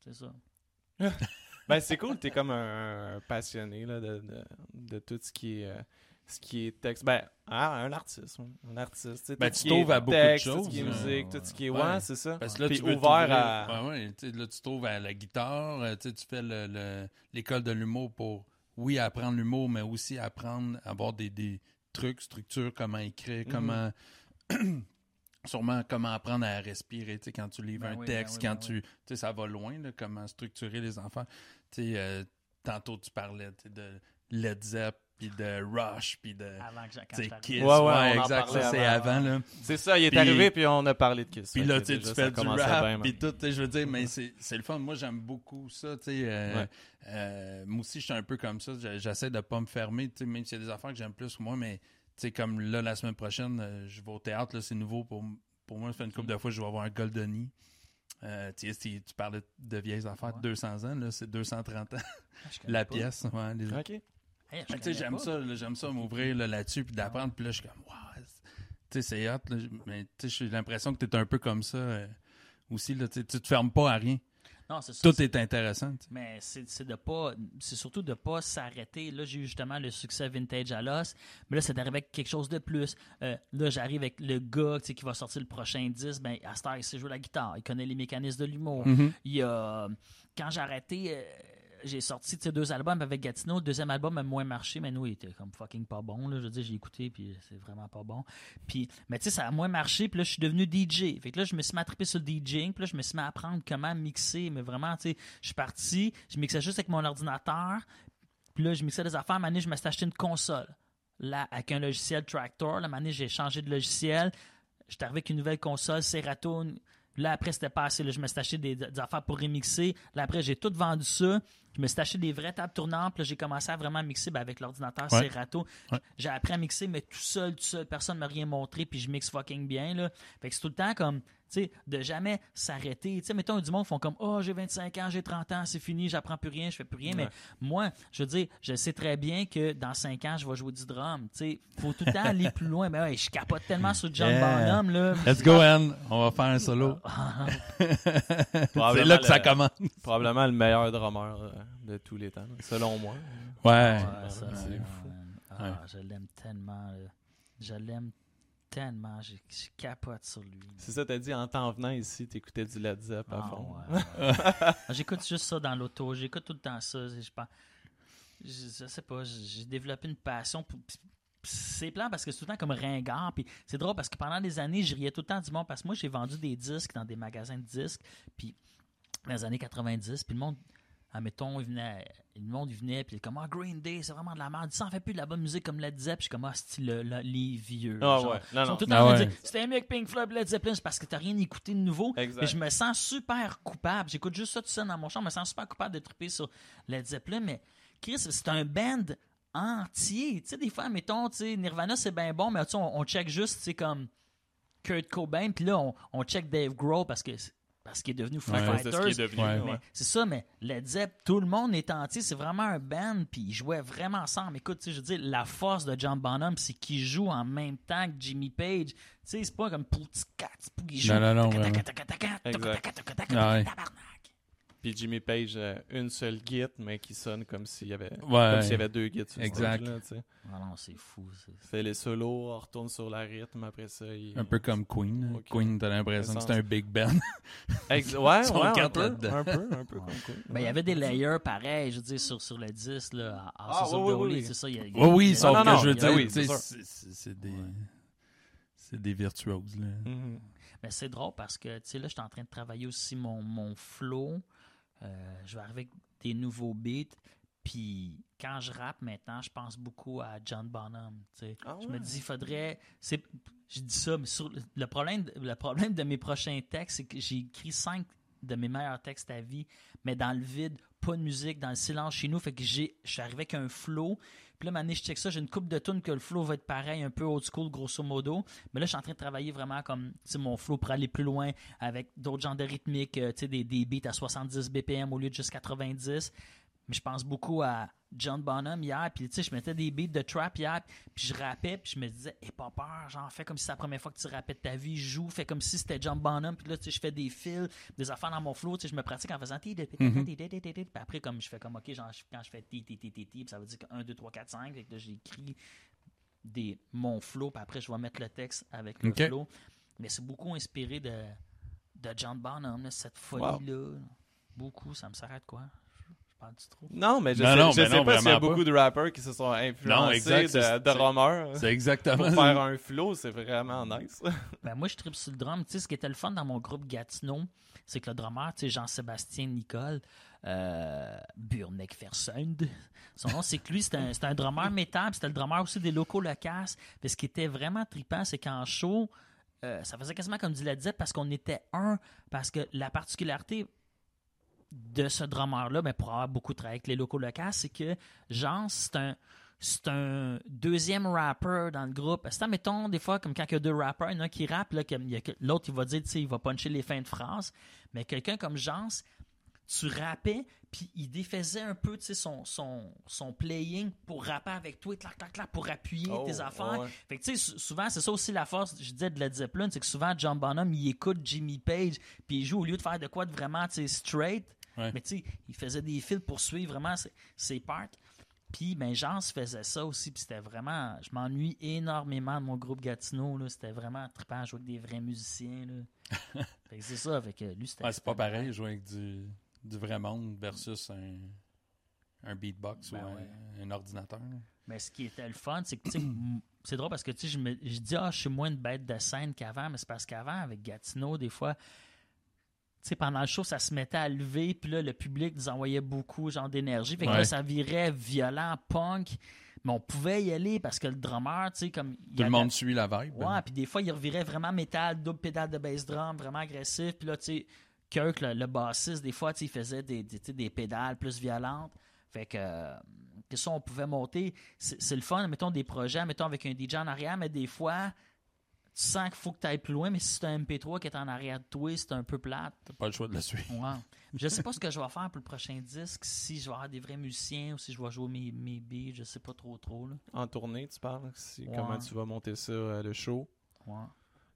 C'est ça. Ben, c'est cool, t'es comme un, un passionné là, de, de, de tout ce qui est, euh, ce qui est texte. Ben, ah, un artiste, un artiste. Ben, tout tu ce qui t'ouvres est à beaucoup de texte, Tout choses, ce qui est là. musique, tout ce qui est. Ouais. Ouais, c'est ça. Parce que là, Puis tu ouvert à. Ouais, là, tu trouves à la guitare, euh, tu fais le- le- l'école de l'humour pour, oui, apprendre l'humour, mais aussi apprendre à avoir des, des trucs, structures, comment écrire, Mhm. comment. Sûrement comment apprendre à respirer, tu sais, quand tu livres Ben un oui, texte, ben oui, quand ben tu. Tu sais, ça va loin, là, comment structurer les enfants. Tu sais, euh, tantôt, tu parlais de Led Zepp, puis de Rush, puis de. Avant que. Kiss. Ouais, ouais, Ouais, exact. Ça, c'est avant. là. C'est ça, il est arrivé, puis on a parlé de Kiss. Puis là, tu fais du rap, puis tout, tu sais, je veux dire, mais c'est c'est le fun. Moi, j'aime beaucoup ça, tu sais. euh, Ouais. euh, moi aussi, je suis un peu comme ça. J'essaie de pas me fermer, tu sais, même s'il y a des affaires que j'aime plus que moi, mais tu sais, comme là, la semaine prochaine, euh, je vais au théâtre, là, c'est nouveau pour, pour moi. Ça fait une couple de fois, je vais avoir un Goldeny. Euh, tu sais, si tu parlais de vieilles affaires, Ouais. 200 ans, là, c'est 230 ans, Ah, la pas. pièce. Ouais, les-. Hey, j'aime ça, j'aime ça m'ouvrir là, là-dessus puis d'apprendre. Puis là, je suis comme, wow, tu sais, c'est hot. là. mais tu sais, j'ai l'impression que tu es un peu comme ça euh, aussi. Là, tu te fermes pas à rien. Non, c'est ça. Tout est intéressant. Mais c'est de pas c'est surtout de pas s'arrêter. Là, j'ai eu justement le succès vintage à l'os, mais là c'est d'arriver avec quelque chose de plus. Euh, là, j'arrive avec le gars qui va sortir le prochain 10, ben à Star il sait jouer la guitare, il connaît les mécanismes de l'humour. Il y a quand j'ai arrêté euh, j'ai sorti deux albums avec Gatineau. Le deuxième album a moins marché, mais nous, il était comme fucking pas bon. Là. Je veux dire, j'ai écouté, puis c'est vraiment pas bon. Puis, mais tu sais, ça a moins marché, puis là, je suis devenu DJ. Fait que là, je me suis mis à sur le DJing, puis là, je me suis mis à apprendre comment mixer. Mais vraiment, tu sais, je suis parti, je mixais juste avec mon ordinateur, puis là, je mixais des affaires. Donné, je me suis acheté une console. Là, avec un logiciel Tractor. Là, donné, j'ai changé de logiciel. J'étais arrivé avec une nouvelle console, Serato. Là, après, c'était pas assez. Là, je me suis acheté des affaires pour remixer. Là, après, j'ai tout vendu ça. Je me suis acheté des vraies tables tournantes. Puis j'ai commencé à vraiment mixer ben, avec l'ordinateur Ouais. Serato. Ouais. J'ai appris à mixer, mais tout seul, tout seul. Personne ne m'a rien montré. Puis je mixe fucking bien. Là. Fait que c'est tout le temps comme, tu sais, de jamais s'arrêter. Tu sais, mettons, du monde font comme, oh, j'ai 25 ans, j'ai 30 ans, c'est fini, j'apprends plus rien, je fais plus rien. Mais moi, je veux dire, je sais très bien que dans 5 ans, je vais jouer du drum. Tu sais, faut tout le temps aller plus loin. Mais ouais, je capote tellement sur John Yeah. Bonham, là. Let's go, Anne. On va faire un solo. c'est là que ça commence. Probablement le meilleur drummer euh, de tous les temps, selon moi. Ouais. Ouais, ça, c'est fou. Ah, je l'aime tellement. là. Je l'aime tellement. Je, je capote sur lui. C'est ça, t'as dit en t'en venant ici, t'écoutais du Led Zepp à Ah, fond. ouais. Ah, J'écoute juste ça dans l'auto. J'écoute tout le temps ça. Je, pense, je, je sais pas. J'ai développé une passion. pour- C'est plan parce que c'est tout le temps comme ringard. Puis c'est drôle parce que pendant des années, je riais tout le temps du monde parce que moi, j'ai vendu des disques dans des magasins de disques. Puis dans les années 90. Puis le monde, admettons, il venait, le monde il venait. Puis il est comme, ah, Green Day, c'est vraiment de la merde. Ça en fait plus de la bonne musique comme Led Zepp. Puis je suis comme, ah, c'est le, le- les vieux. Ah Genre, ouais, non, ils sont non. tout le temps Ah en train de ouais. dire, c'était mieux que Pink Floyd, Led Zeppelin, c'est parce que t'as rien écouté de nouveau. Exact. Mais je me sens super coupable. J'écoute juste ça tout seul dans mon champ. Je me sens super coupable de triper sur Led Zeppelin. Mais Chris, c'est un band entier. Tu sais, des fois, mettons, tu sais, Nirvana, c'est bien bon, mais tu sais, on, on check juste, tu sais, comme Kurt Cobain. Puis là, on, on check Dave Grohl parce que parce qu'il est devenu Foo Ouais. C'est ce Fighters. qui est devenu. Ouais. C'est ça, mais Led Zepp, tout le monde est entier. C'est vraiment un band, puis ils jouaient vraiment ensemble. Écoute, tu sais, je veux dire, la force de John Bonham, c'est qu'il joue en même temps que Jimmy Page. Tu sais, c'est pas comme c'est pour qu'il joue. Non, non, non, Puis Jimmy Page, euh, une seule git, mais qui sonne comme s'il y avait, Ouais. comme s'il y avait deux gits sur le Exact. stage, là, tu sais. Ah non, c'est fou. c'est- Il fait les solos, on retourne sur la rythme, après ça, il... Un peu comme Queen. Queen, t'as l'impression que c'est un big band. Ex- ouais, ouais, un peu, là-dedans. un peu, un peu comme Queen. Ben, il y avait des layers pareils, je veux dire, sur, sur le disque, là, à Ah, oui, oui, oui. c'est ça. il y a- y Oui, a- oui, a- sauf non, que non, je veux a- dire, oui, c'est c'est des. C'est des virtuoses, là. Mhm. Mais c'est drôle parce que, tu sais, là, je suis en train de travailler aussi mon, mon flow. Euh, je vais arriver avec des nouveaux beats. Puis quand je rappe maintenant, je pense beaucoup à John Bonham. tu sais. Ah Je me dis, il faudrait. c'est- Je dis ça, mais sur, le, problème, de- le problème de mes prochains textes, c'est que j'ai écrit cinq de mes meilleurs textes à vie, mais dans le vide, pas de musique, dans le silence chez nous. Fait que j'ai, je suis arrivé avec un flow. Puis là, maintenant, je check ça, j'ai une coupe de tunes que le flow va être pareil, un peu old school, grosso modo. Mais là, je suis en train de travailler vraiment comme, tu mon flow pour aller plus loin avec d'autres genres de rythmiques, euh, tu sais, des, des beats à 70 BPM au lieu de juste 90 mais je pense beaucoup à John Bonham hier, puis tu sais, je mettais des beats de trap hier, puis je rappais, puis je me disais, aie pas peur, genre, fais comme si c'est la première fois que tu rappais de ta vie, joue, fais comme si c'était John Bonham, puis là, tu sais, je fais des fils, des affaires dans mon flow, tu sais, je me pratique en faisant puis après, comme je fais comme, ok, quand je fais ti ti ti ti ça veut dire que 1, 2, 3, 4, 5, fait que là, j'écris des, mon flow, puis après, je vais mettre le texte avec le flow. Mais c'est beaucoup inspiré de, de John Bonham, cette folie-là. Beaucoup, ça me s'arrête quoi. Parle du trop. Non, mais je Non, sais, non, je mais sais non, pas s'il y a vraiment beaucoup de rappeurs qui se sont Non, influencés de, de c'est- Romer C'est exactement pour faire un flow, c'est vraiment nice. Ben, moi, je tripe sur le drum. Tu sais, ce qui était le fun dans mon groupe Gatineau, c'est que le drummer, tu sais, Jean-Sébastien Nicole, euh, Fersund, son nom, c'est que lui, c'est un, un drummer métal, c'était le drummer aussi des locaux locas. Puis ce qui était vraiment trippant, c'est qu'en show, euh, ça faisait quasiment comme du Led Zepp parce qu'on était un. Parce que la particularité de ce drummer-là, ben, pour avoir beaucoup travaillé avec les locaux locaux, c'est que Jean, c'est un, c'est un deuxième rapper dans le groupe. C'est, mettons, des fois, comme quand il y a deux rappers, il y en a un qui rappe, là, comme il y a que- l'autre, il va dire, tu sais, il va puncher les fins de phrase. Mais quelqu'un comme Jean, tu rappais, puis il défaisait un peu, tu sais, son, son, son playing pour rapper avec toi, clac, clac, clac, pour appuyer Oh, tes affaires. ouais. Fait que, tu sais, sou- souvent, c'est ça aussi la force, je disais, de Led Zeppelin, c'est que souvent, John Bonham, il écoute Jimmy Page, puis il joue au lieu de faire de quoi de vraiment, tu sais, straight. Ouais. Mais tu sais, il faisait des fils pour suivre vraiment ses, ses parts. Puis, ben, Jean se faisait ça aussi, puis c'était vraiment... Je m'ennuie énormément de mon groupe Gatineau, là. C'était vraiment trippant à jouer avec des vrais musiciens, là. fait que c'est ça, que lui, c'était... Ouais, c'est pas pareil jouer avec du, du vrai monde versus un, un beatbox Ben ou un, ouais. un ordinateur. Mais ce qui était le fun, c'est que, tu sais, c'est drôle parce que, tu sais, je, me, je dis, ah, je suis moins une bête de scène qu'avant, mais c'est parce qu'avant, avec Gatineau, des fois, sais, pendant le show, ça se mettait à lever, puis là, le public nous envoyait beaucoup, genre, d'énergie. Fait que là, ça virait violent, punk, mais on pouvait y aller parce que le drummer, tu sais, comme. il Tout le monde suit la vibe. Ouais, puis des fois, il revirait vraiment métal, double pédale de bass drum, vraiment agressif. Puis là, tu sais, Kirk, le, le bassiste, des fois, il faisait des, pédales plus violentes. Fait que, euh, que ça, on pouvait monter. C'est c'est le fun, mettons des projets, mettons avec un DJ en arrière, mais des fois, tu sens qu'il faut que tu ailles plus loin, mais si c'est un MP3 qui est en arrière de toi, c'est un peu plate. T'as pas le choix de le suivre. Ouais. Je sais pas ce que je vais faire pour le prochain disque, si je vais avoir des vrais musiciens ou si je vais jouer mes, mes beats, je sais pas trop trop. Là. En tournée, tu parles? Si-. Comment tu vas monter ça, euh, le show?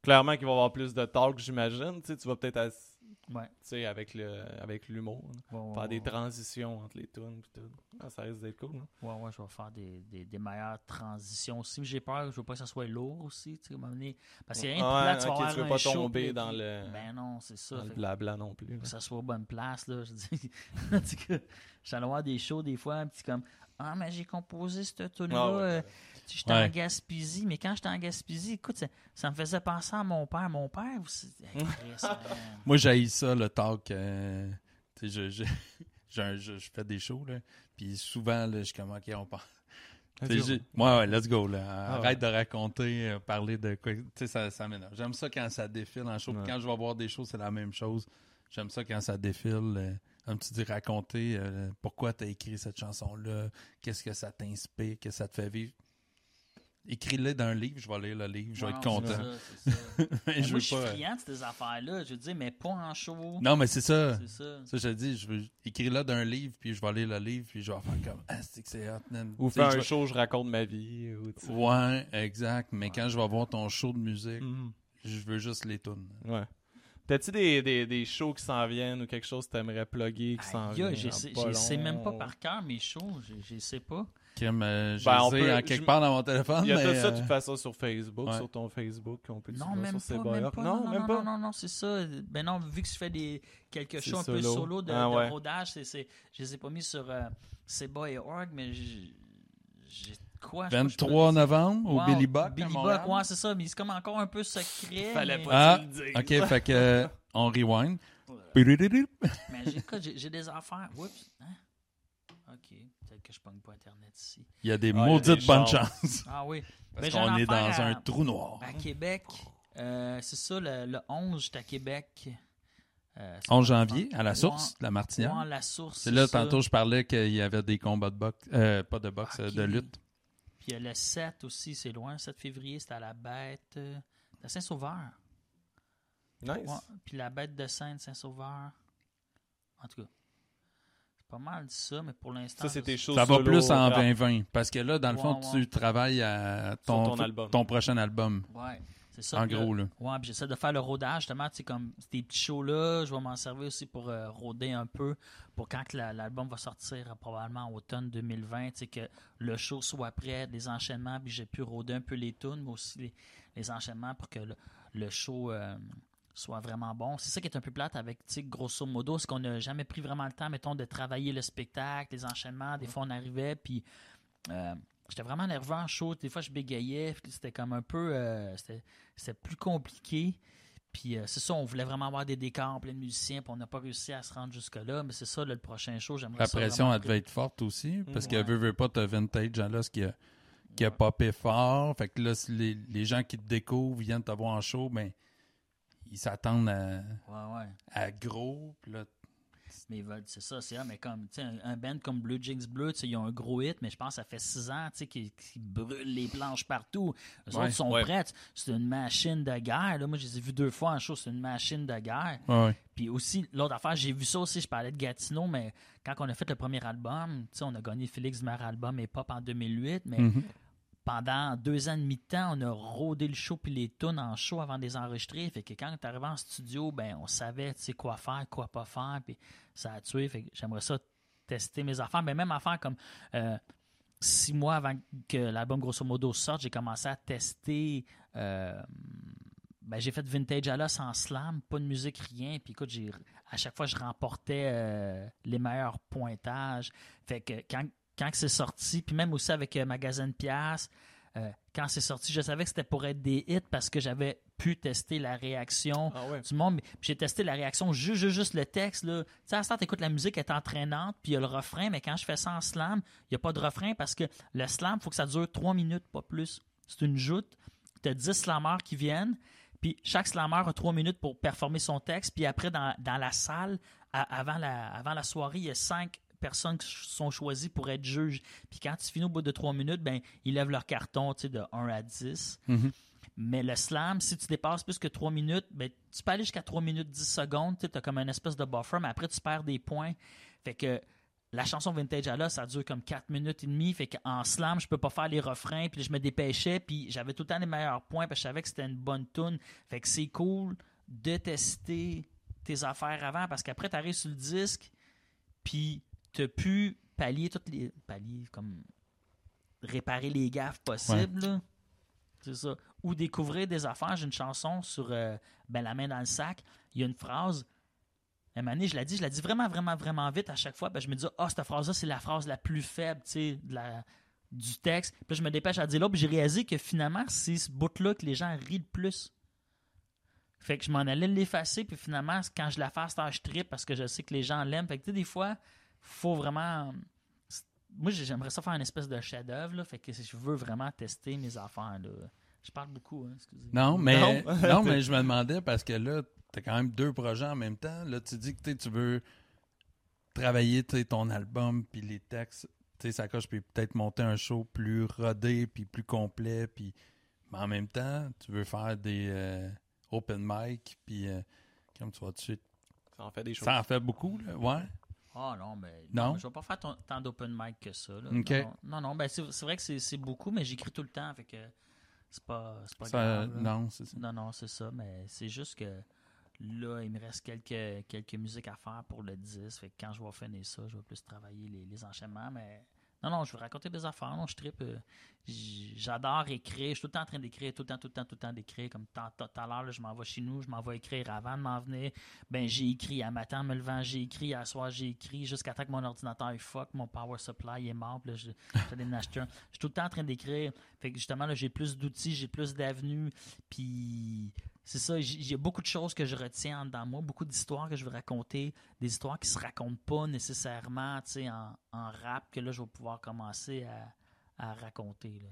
Clairement qu'il va y avoir plus de talk, j'imagine. Tu sais, tu vas peut-être ass- Ouais. Tu sais, avec le avec l'humour. Ouais, ouais, Faire des transitions entre les tunes pis tout. Ah, ça risque d'être cool. hein. Ouais, ouais, je vais faire des, des, des meilleures transitions aussi. Mais J'ai peur, je veux pas que ça soit lourd aussi, tu sais, donné. Parce qu'il y a rien de plat, tu vas ok, avoir tu veux pas tomber dans le- Ben non, c'est ça. Dans le blabla non plus. là. que ça soit bonne place, là. Je dis, en tout cas, j'allais voir des shows des fois, un petit comme, ah, mais j'ai composé cette tune là Ah ouais. J'étais Ouais. en Gaspésie, mais quand j'étais en Gaspésie, écoute, ça, ça me faisait penser à mon père. Mon père aussi. Hey, Chris, man. Moi, j'ai ça, le talk. euh, je, je, j'ai un- je, je fais des shows, là. Puis souvent, là, je suis comme, OK, on j'ai- Ouais, ouais, let's go, là. Ah Arrête de raconter, euh, parler de quoi. Tu sais, ça, ça m'énerve. J'aime ça quand ça défile en show. Ouais. quand je vais voir des shows, c'est la même chose. J'aime ça quand ça défile. euh, comme tu dis, raconter euh, pourquoi tu as écrit cette chanson-là, qu'est-ce que ça t'inspire, qu'est-ce que ça te fait vivre. Écris-le dans un livre, je vais lire le livre, je vais Non, être content. c'est ça, c'est ça. Mais je moi, veux je suis pas. friand de ces affaires-là. Je veux dire, mais pas en show. Non, mais c'est ça. C'est ça. Ça, je te dis, je veux écrire là d'un livre, puis je vais lire le livre, puis je vais faire comme Ah, c'est que c'est hot, man. Ou faire un vais- show, je raconte ma vie. Ou. Ouais, exact. Mais quand je vais voir ton show de musique, Mhm. je veux juste les tunes. Ouais. T'as-tu des, des, des shows qui s'en viennent ou quelque chose que t'aimerais plugger qui s'en vient? je dans sais, même pas par cœur mes shows. Je sais pas. Kim, euh, je Ben, on peut- en quelque je- part dans mon téléphone, Il y a mais, tout ça, euh, tu fais ça sur Facebook, ouais. sur ton Facebook, on peut Non, même sur pas, même pas. Non, même pas. Non, non, non, c'est ça. Ben non, vu que je fais des, quelques C'est shows un peu solo. de, Ah, de ouais. rodage, c'est, c'est, je les ai pas mis sur euh, Seba et Org, mais j'ai, j'ai quoi? je sais pas, je peux 23 dire. novembre au Wow, Billy Buck. Billy. Buck, ouais, c'est ça, mais c'est comme encore un peu secret. Fallait mais... pas Ah, le dises. ok, fait que euh, on rewind. Mais j'ai, écoute, j'ai, j'ai des affaires. Oups. Hein? Je pogne pas Internet ici. Il y a des Ah, il y a maudites des bonnes chances. Ah oui. Parce Ben, qu'on est dans un trou noir. À Québec, euh, c'est ça, le, le 11, j'étais à Québec. Euh, c'est 11 pas janvier, à la source, la Martinière. ouais, la source. C'est là, ça. tantôt, je parlais qu'il y avait des combats de boxe. Euh, pas de boxe, euh, Ok. de lutte. Puis il y a le 7 aussi, c'est loin. 7 février, c'était à la bête. euh, de Saint-Sauveur. Nice. Ouais, Puis la bête de Sainte, Saint-Sauveur. En tout cas, pas mal ça, mais pour l'instant. Ça, c'est tes je- shows Ça va plus en rap. 2020. Parce que là, dans le Ouais, fond, ouais. tu travailles à ton, ton album. ton prochain album. Ouais, c'est ça. En gros, là. Ouais, puis j'essaie de faire le rodage, justement, tu sais, comme ces petits shows-là, je vais m'en servir aussi pour euh, roder un peu, pour quand l'album va sortir, euh, probablement en automne 2020, tu sais, que le show soit prêt, les enchaînements, puis j'ai pu roder un peu les tunes, mais aussi les, les enchaînements pour que le, le show euh, soit vraiment bon. C'est ça qui est un peu plate avec, tu sais, grosso modo, c'est qu'on n'a jamais pris vraiment le temps, mettons, de travailler le spectacle, les enchaînements. Des fois, on arrivait, puis euh, j'étais vraiment nerveux en show. Des fois, je bégayais, puis c'était comme un peu... euh, c'était plus compliqué. Puis euh, c'est ça, on voulait vraiment avoir des décors plein de musiciens, puis on n'a pas réussi à se rendre jusque-là. Mais c'est ça, là, le prochain show, j'aimerais La ça pression, elle devait être forte aussi. Parce que Ouais. veut, veut pas, t'as Vintage là, ce qui a, qui a Ouais. popé fort. Fait que là, si les, les gens qui te découvrent viennent te voir en show, ben, ils s'attendent à, Ouais, ouais. à gros. Là, Mais ils veulent, c'est ça, c'est ça. Mais comme, un, un band comme Blue Jinx Bleu, ils ont un gros hit, mais je pense que ça fait six ans, qu'ils brûlent les planches partout. Eux Ouais, autres sont prêts. C'est une machine de guerre. Là. Moi, je les ai vus deux fois en show, c'est une machine de guerre. Puis aussi, l'autre affaire, j'ai vu ça aussi, je parlais de Gatineau, mais quand on a fait le premier album, on a gagné Félix du meilleur album et pop en 2008, mais Mhm. Pendant deux ans et demi de temps, on a rodé le show puis les tunes en show avant de les enregistrer. Fait que quand tu arrivé en studio, ben on savait quoi faire, quoi pas faire, puis ça a tué. Fait que j'aimerais ça tester mes affaires. Mais même affaire comme euh, six mois avant que l'album grosso modo sorte, j'ai commencé à tester. euh, ben, j'ai fait vintage à l'os en slam, pas de musique, rien. Puis écoute, j'ai, à chaque fois, je remportais euh, les meilleurs pointages. Fait que quand, quand c'est sorti, puis même aussi avec euh, Magazine euh, quand c'est sorti, je savais que c'était pour être des hits parce que j'avais pu tester la réaction Ah ouais. du monde. J'ai testé la réaction, juste, juste, juste le texte. Là. Tu sais, à ce temps, t'écoutes la musique, elle est entraînante, puis il y a le refrain, mais quand je fais ça en slam, il n'y a pas de refrain parce que le slam, il faut que ça dure trois minutes, pas plus. C'est une joute. Tu as 10 slammers qui viennent, puis chaque slammer a trois minutes pour performer son texte, puis après, dans, dans la salle, à- avant, la, avant la soirée, il y a cinq personnes qui sont choisies pour être juges. Puis quand tu finis au bout de trois minutes, ben, ils lèvent leur carton de 1 à 10. Mhm. Mais le slam, si tu dépasses plus que 3 minutes, ben, tu peux aller jusqu'à 3 minutes 10 secondes. Tu as comme une espèce de buffer, mais après, tu perds des points. Fait que la chanson Vintage à ça dure comme 4 minutes et demie. Fait qu'en slam, je peux pas faire les refrains. Puis je me dépêchais. Puis j'avais tout le temps les meilleurs points. Parce que je savais que c'était une bonne tune. Fait que c'est cool de tester tes affaires avant parce qu'après, tu arrives sur le disque, puis tu pu pallier toutes les. pallier, comme. réparer les gaffes possibles. là. C'est ça. Ou découvrir des affaires. J'ai une chanson sur euh, ben, La main dans le sac. Il y a une phrase. À un donné, je la dis, je la dis vraiment, vraiment, vraiment vite à chaque fois. Ben, je me dis, ah, cette phrase-là, c'est la phrase la plus faible, tu sais, de la- du texte. Puis là, je me dépêche à dire là, puis j'ai réalisé que finalement, c'est ce bout-là que les gens rient le plus. Fait que je m'en allais l'effacer, puis finalement, quand je la fasse, je trip parce que je sais que les gens l'aiment. Fait que tu sais, des fois, faut vraiment. Moi, j'aimerais ça faire une espèce de chef-d'œuvre, là. Fait que je veux vraiment tester mes affaires, là. Je parle beaucoup, hein, excusez. Non, mais, Non. non. mais je me demandais parce que là, tu as quand même deux projets en même temps. Là, tu dis que tu sais, tu veux travailler tu sais, ton album puis les textes. Tu sais, ça coche, puis peut-être monter un show plus rodé puis plus complet. Puis... Mais en même temps, tu veux faire des euh, open mic. Puis, euh, comme tu vois tout de suite, Ça en fait des choses. ça en fait beaucoup. Là. Ouais. Ah non, mais Non? mais je vais pas faire ton- tant d'open mic que ça. là. Non, non, non, non, ben c'est c'est vrai que c'est c'est beaucoup, mais j'écris tout le temps, fait que c'est pas, c'est pas Ça, grave. non, c'est ça. Non, non, c'est ça, mais c'est juste que là, il me reste quelques, quelques musiques à faire pour le 10. Fait que quand je vais finir ça, je vais plus travailler les, les enchaînements, mais non, non, je veux raconter des affaires, non, je tripe. euh, J'adore écrire, je suis tout le temps en train d'écrire, tout le temps, tout le temps, tout le temps d'écrire. Comme tout à l'heure, je m'en vais chez nous, je m'en vais écrire avant de m'en venir. Ben, j'ai écrit à matin en me levant, j'ai écrit à soir, j'ai écrit jusqu'à temps que mon ordinateur il fuck, mon power supply est mort, là, je en acheter un. Je suis tout le temps en train d'écrire. Fait que justement, là, j'ai plus d'outils, j'ai plus d'avenues, puis c'est ça, j'ai beaucoup de choses que je retiens de moi, beaucoup d'histoires que je veux raconter, des histoires qui se racontent pas nécessairement, tu sais, en, en rap, que là, je vais pouvoir commencer à, à raconter, là.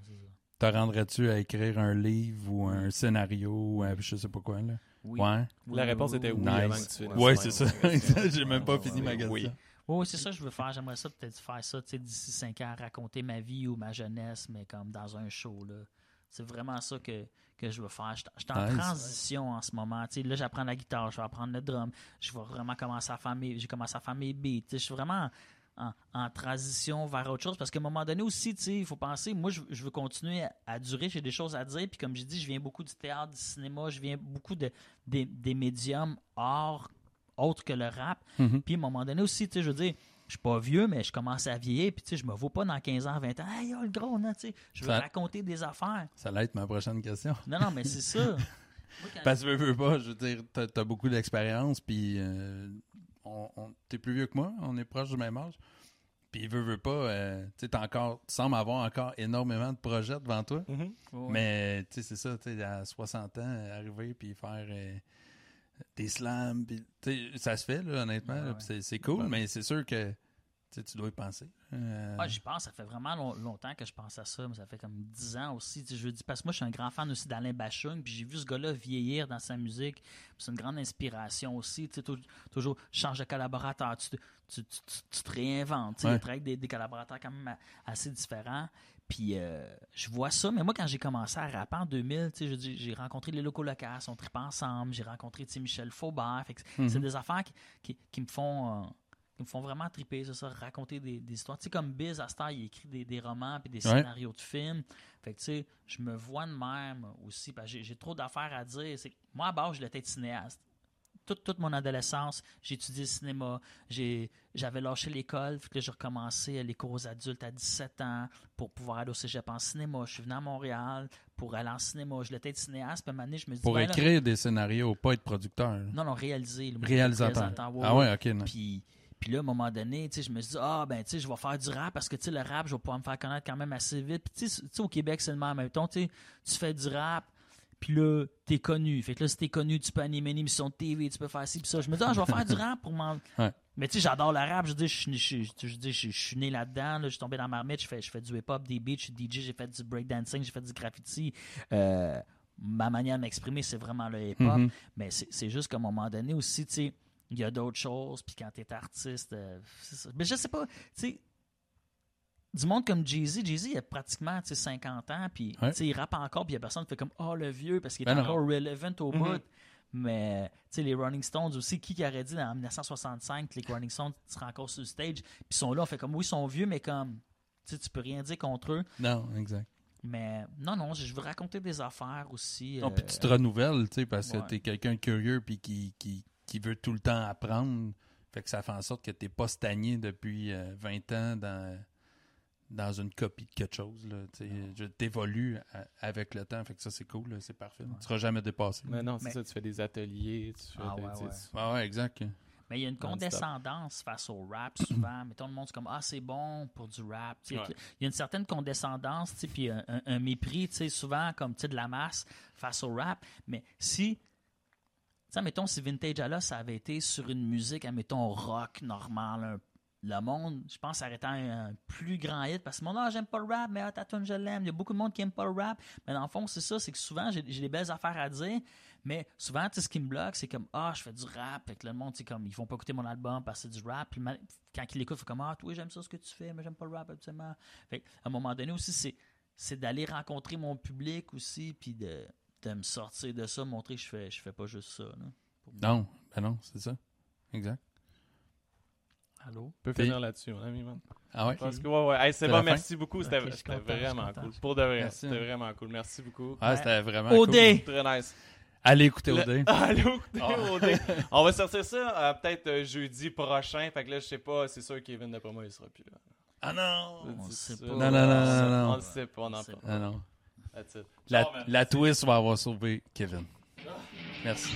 Te rendrais-tu à écrire un livre ou un scénario ou un- je sais pas quoi, là? Oui. Ouais. Oui, La oui, réponse oui, était oui. oui avant que tu finisses. Ouais, c'est ça. J'ai même pas fini ma Oui. question. Oui, c'est ça que je veux faire. J'aimerais ça peut-être faire ça, tu sais, d'ici cinq ans, raconter ma vie ou ma jeunesse, mais comme dans un show, là. C'est vraiment ça que, que je veux faire. Je suis en Nice. transition en ce moment. Tu sais, là, j'apprends la guitare, je vais apprendre le drum. Je vais vraiment commencer à faire mes... J'ai commencé à faire mes beats. Je suis vraiment en, en transition vers autre chose parce qu'à un moment donné aussi, tu sais, il faut penser, moi, je, je veux continuer à, à durer. J'ai des choses à dire. Puis comme j'ai dit, je viens beaucoup du théâtre, du cinéma. Je viens beaucoup de, des, des médiums hors autres que le rap. Mhm. Puis à un moment donné aussi, tu sais, je veux dire, je suis pas vieux, mais je commence à vieillir, puis tu sais, je me vois pas dans 15 ans, 20 ans. Hey, yo, le gros, là, tu sais, je veux Ça- raconter des affaires. Ça va être ma prochaine question. Non, non, mais c'est ça. Moi, Parce que veux, veux pas, je veux dire, t'as as beaucoup d'expérience, puis euh, on, on- t'es plus vieux que moi, on est proche du même âge. Puis veux, veux pas, euh, tu sais, t'as encore, tu sembles avoir encore énormément de projets devant toi. Mhm. Ouais. Mais tu sais, c'est ça, tu sais, à 60 ans, arriver puis faire euh, des slams, sais, ça se fait, là, honnêtement, Ouais, ouais. c'est- cool, Ouais. mais c'est sûr que tu dois y penser. Euh, Ah, j'y pense, ça fait vraiment long- longtemps que je pense à ça, mais ça fait comme 10 ans aussi. Je dis parce que moi, je suis un grand fan aussi d'Alain Bachung, puis j'ai vu ce gars-là vieillir dans sa musique. C'est une grande inspiration aussi. Tu toujours, change de collaborateur, tu te, tu, tu- tu- te réinventes. Tu sais, Ouais. Il travaille avec des, des collaborateurs quand même assez différents. Puis euh, je vois ça, mais moi, quand j'ai commencé à rapper en 2000, tu sais, je dis, j'ai rencontré les locaux locaux, on tripe ensemble, j'ai rencontré Michel Faubert. C'est- Mhm. C'est des affaires qui, qui- qui me font. euh, qui me font vraiment triper, c'est ça, raconter des, des histoires. Tu sais, comme Biz, à il écrit des, des romans puis des Ouais. scénarios de films. Fait que, tu sais, je me vois de même aussi, parce que j'ai- trop d'affaires à dire. Moi, à base, je voulais être cinéaste. Toute, toute mon adolescence, j'ai étudié le cinéma. J'ai- J'avais lâché l'école, puis que j'ai recommencé les cours aux adultes à 17 ans pour pouvoir aller au cégep en cinéma. Je suis venu à Montréal pour aller en cinéma. Je être cinéaste, puis à un moment donné, je me dis pour ben là- écrire des scénarios, pas être producteur. Non, non, réaliser. le Réalisateur. ah ouais, ok. non. puis, puis là, à un moment donné, je me suis dit, ah, ben, tu sais, je vais faire du rap parce que, tu sais, le rap, je vais pouvoir me faire connaître quand même assez vite. Puis, tu sais, au Québec, c'est le même. Mettons, tu fais du rap, puis là, t'es connu. Fait que là, si t'es connu, tu peux animer une émission de TV, tu peux faire ci, puis ça. Je me dis, ah, je vais faire du rap pour m'en. Ouais. Mais tu sais, j'adore le rap. Je dis, je, suis- je, je, je, dis, je, je suis né là-dedans. Là, je suis tombé dans ma marmite. Je fais, je fais du hip-hop, des beats, je suis DJ, j'ai fait du breakdancing, j'ai fait du graffiti. Euh, ma manière de m'exprimer, c'est vraiment le hip-hop. Mhm. Mais c'est c'est juste qu'à un moment donné aussi, tu sais, il y a d'autres choses. Puis quand t'es artiste, euh, c'est ça. Mais je sais pas, tu sais, du monde comme Jay-Z, Jay-Z, il a pratiquement tu sais, 50 ans, puis Ouais. tu il rappe encore, puis il y a personne qui fait comme « Oh, le vieux » parce qu'il est Ben non. encore relevant au Mhm. bout. Mais, tu les Rolling Stones aussi, qui qui aurait dit en 1965 que les Rolling Stones seraient encore sur le stage, puis ils sont là, on fait comme « Oui, ils sont vieux, mais comme, tu tu peux rien dire contre eux. Non, exact. » Mais non, non, je veux raconter des affaires aussi. Non, euh, puis tu te renouvelles, tu sais, parce que ouais. t'es quelqu'un de curieux puis qui, qui, qui veut tout le temps apprendre. Fait que ça fait en sorte que t'es pas stagné depuis euh, 20 ans dans, dans une copie de quelque chose. Là, je t'évolue avec le temps. Fait que ça, c'est cool. là, C'est parfait. Tu seras jamais dépassé. Mais non, c'est Mais- ça, tu fais des ateliers, tu fais Ah des- ouais, Ah ouais, exact. Mais il y a une condescendance face au rap souvent. Mettons, le monde, c'est comme Ah, c'est bon pour du rap. Ouais. Il y a une certaine condescendance, puis un, un- un mépris, souvent, comme de la masse face au rap. Mais si, mettons, si Vintage Allah, ça avait été sur une musique, admettons, rock normal, un- le monde, je pense, arrêtant un, un plus grand hit parce que mon ah, j'aime pas le rap, mais ah, ta tune, je l'aime. Il y a beaucoup de monde qui aime pas le rap. Mais dans le fond, c'est ça, c'est que souvent, j'ai des belles affaires à dire, mais souvent, tu sais, ce qui me bloque, c'est comme, ah, je fais du rap. Fait que le monde, c'est comme, ils vont pas écouter mon album parce que c'est du rap. Puis quand ils l'écoutent, ils font comme, ah, toi, j'aime ça ce que tu fais, mais j'aime pas le rap, absolument. Fait que, à un moment donné aussi, c'est, c'est d'aller rencontrer mon public aussi, puis de, de me sortir de ça, montrer que je fais, je fais pas juste ça. Non, ben non, c'est ça. Exact. Allô? On peut finir là-dessus, mon ami, man. Ah ouais? Parce que, ouais, ouais. Hey, c'est bon, merci beaucoup. C'était vraiment content. cool. Pour de vrai, c'était vraiment cool. Merci beaucoup. Ah, Ouais. c'était vraiment OD! cool. Très nice. Allez écouter Le- OD. Allô, écoutez, Ah. OD. On va sortir ça euh, peut-être euh, jeudi prochain. Fait que là, je sais pas, c'est sûr Kevin, d'après moi, il sera plus là. Ah non! On sait pas. Non, non, non, non. On le sait pas, on en On sait parle. Ah non. That's it. La, la twist va avoir sauvé Kevin. Merci.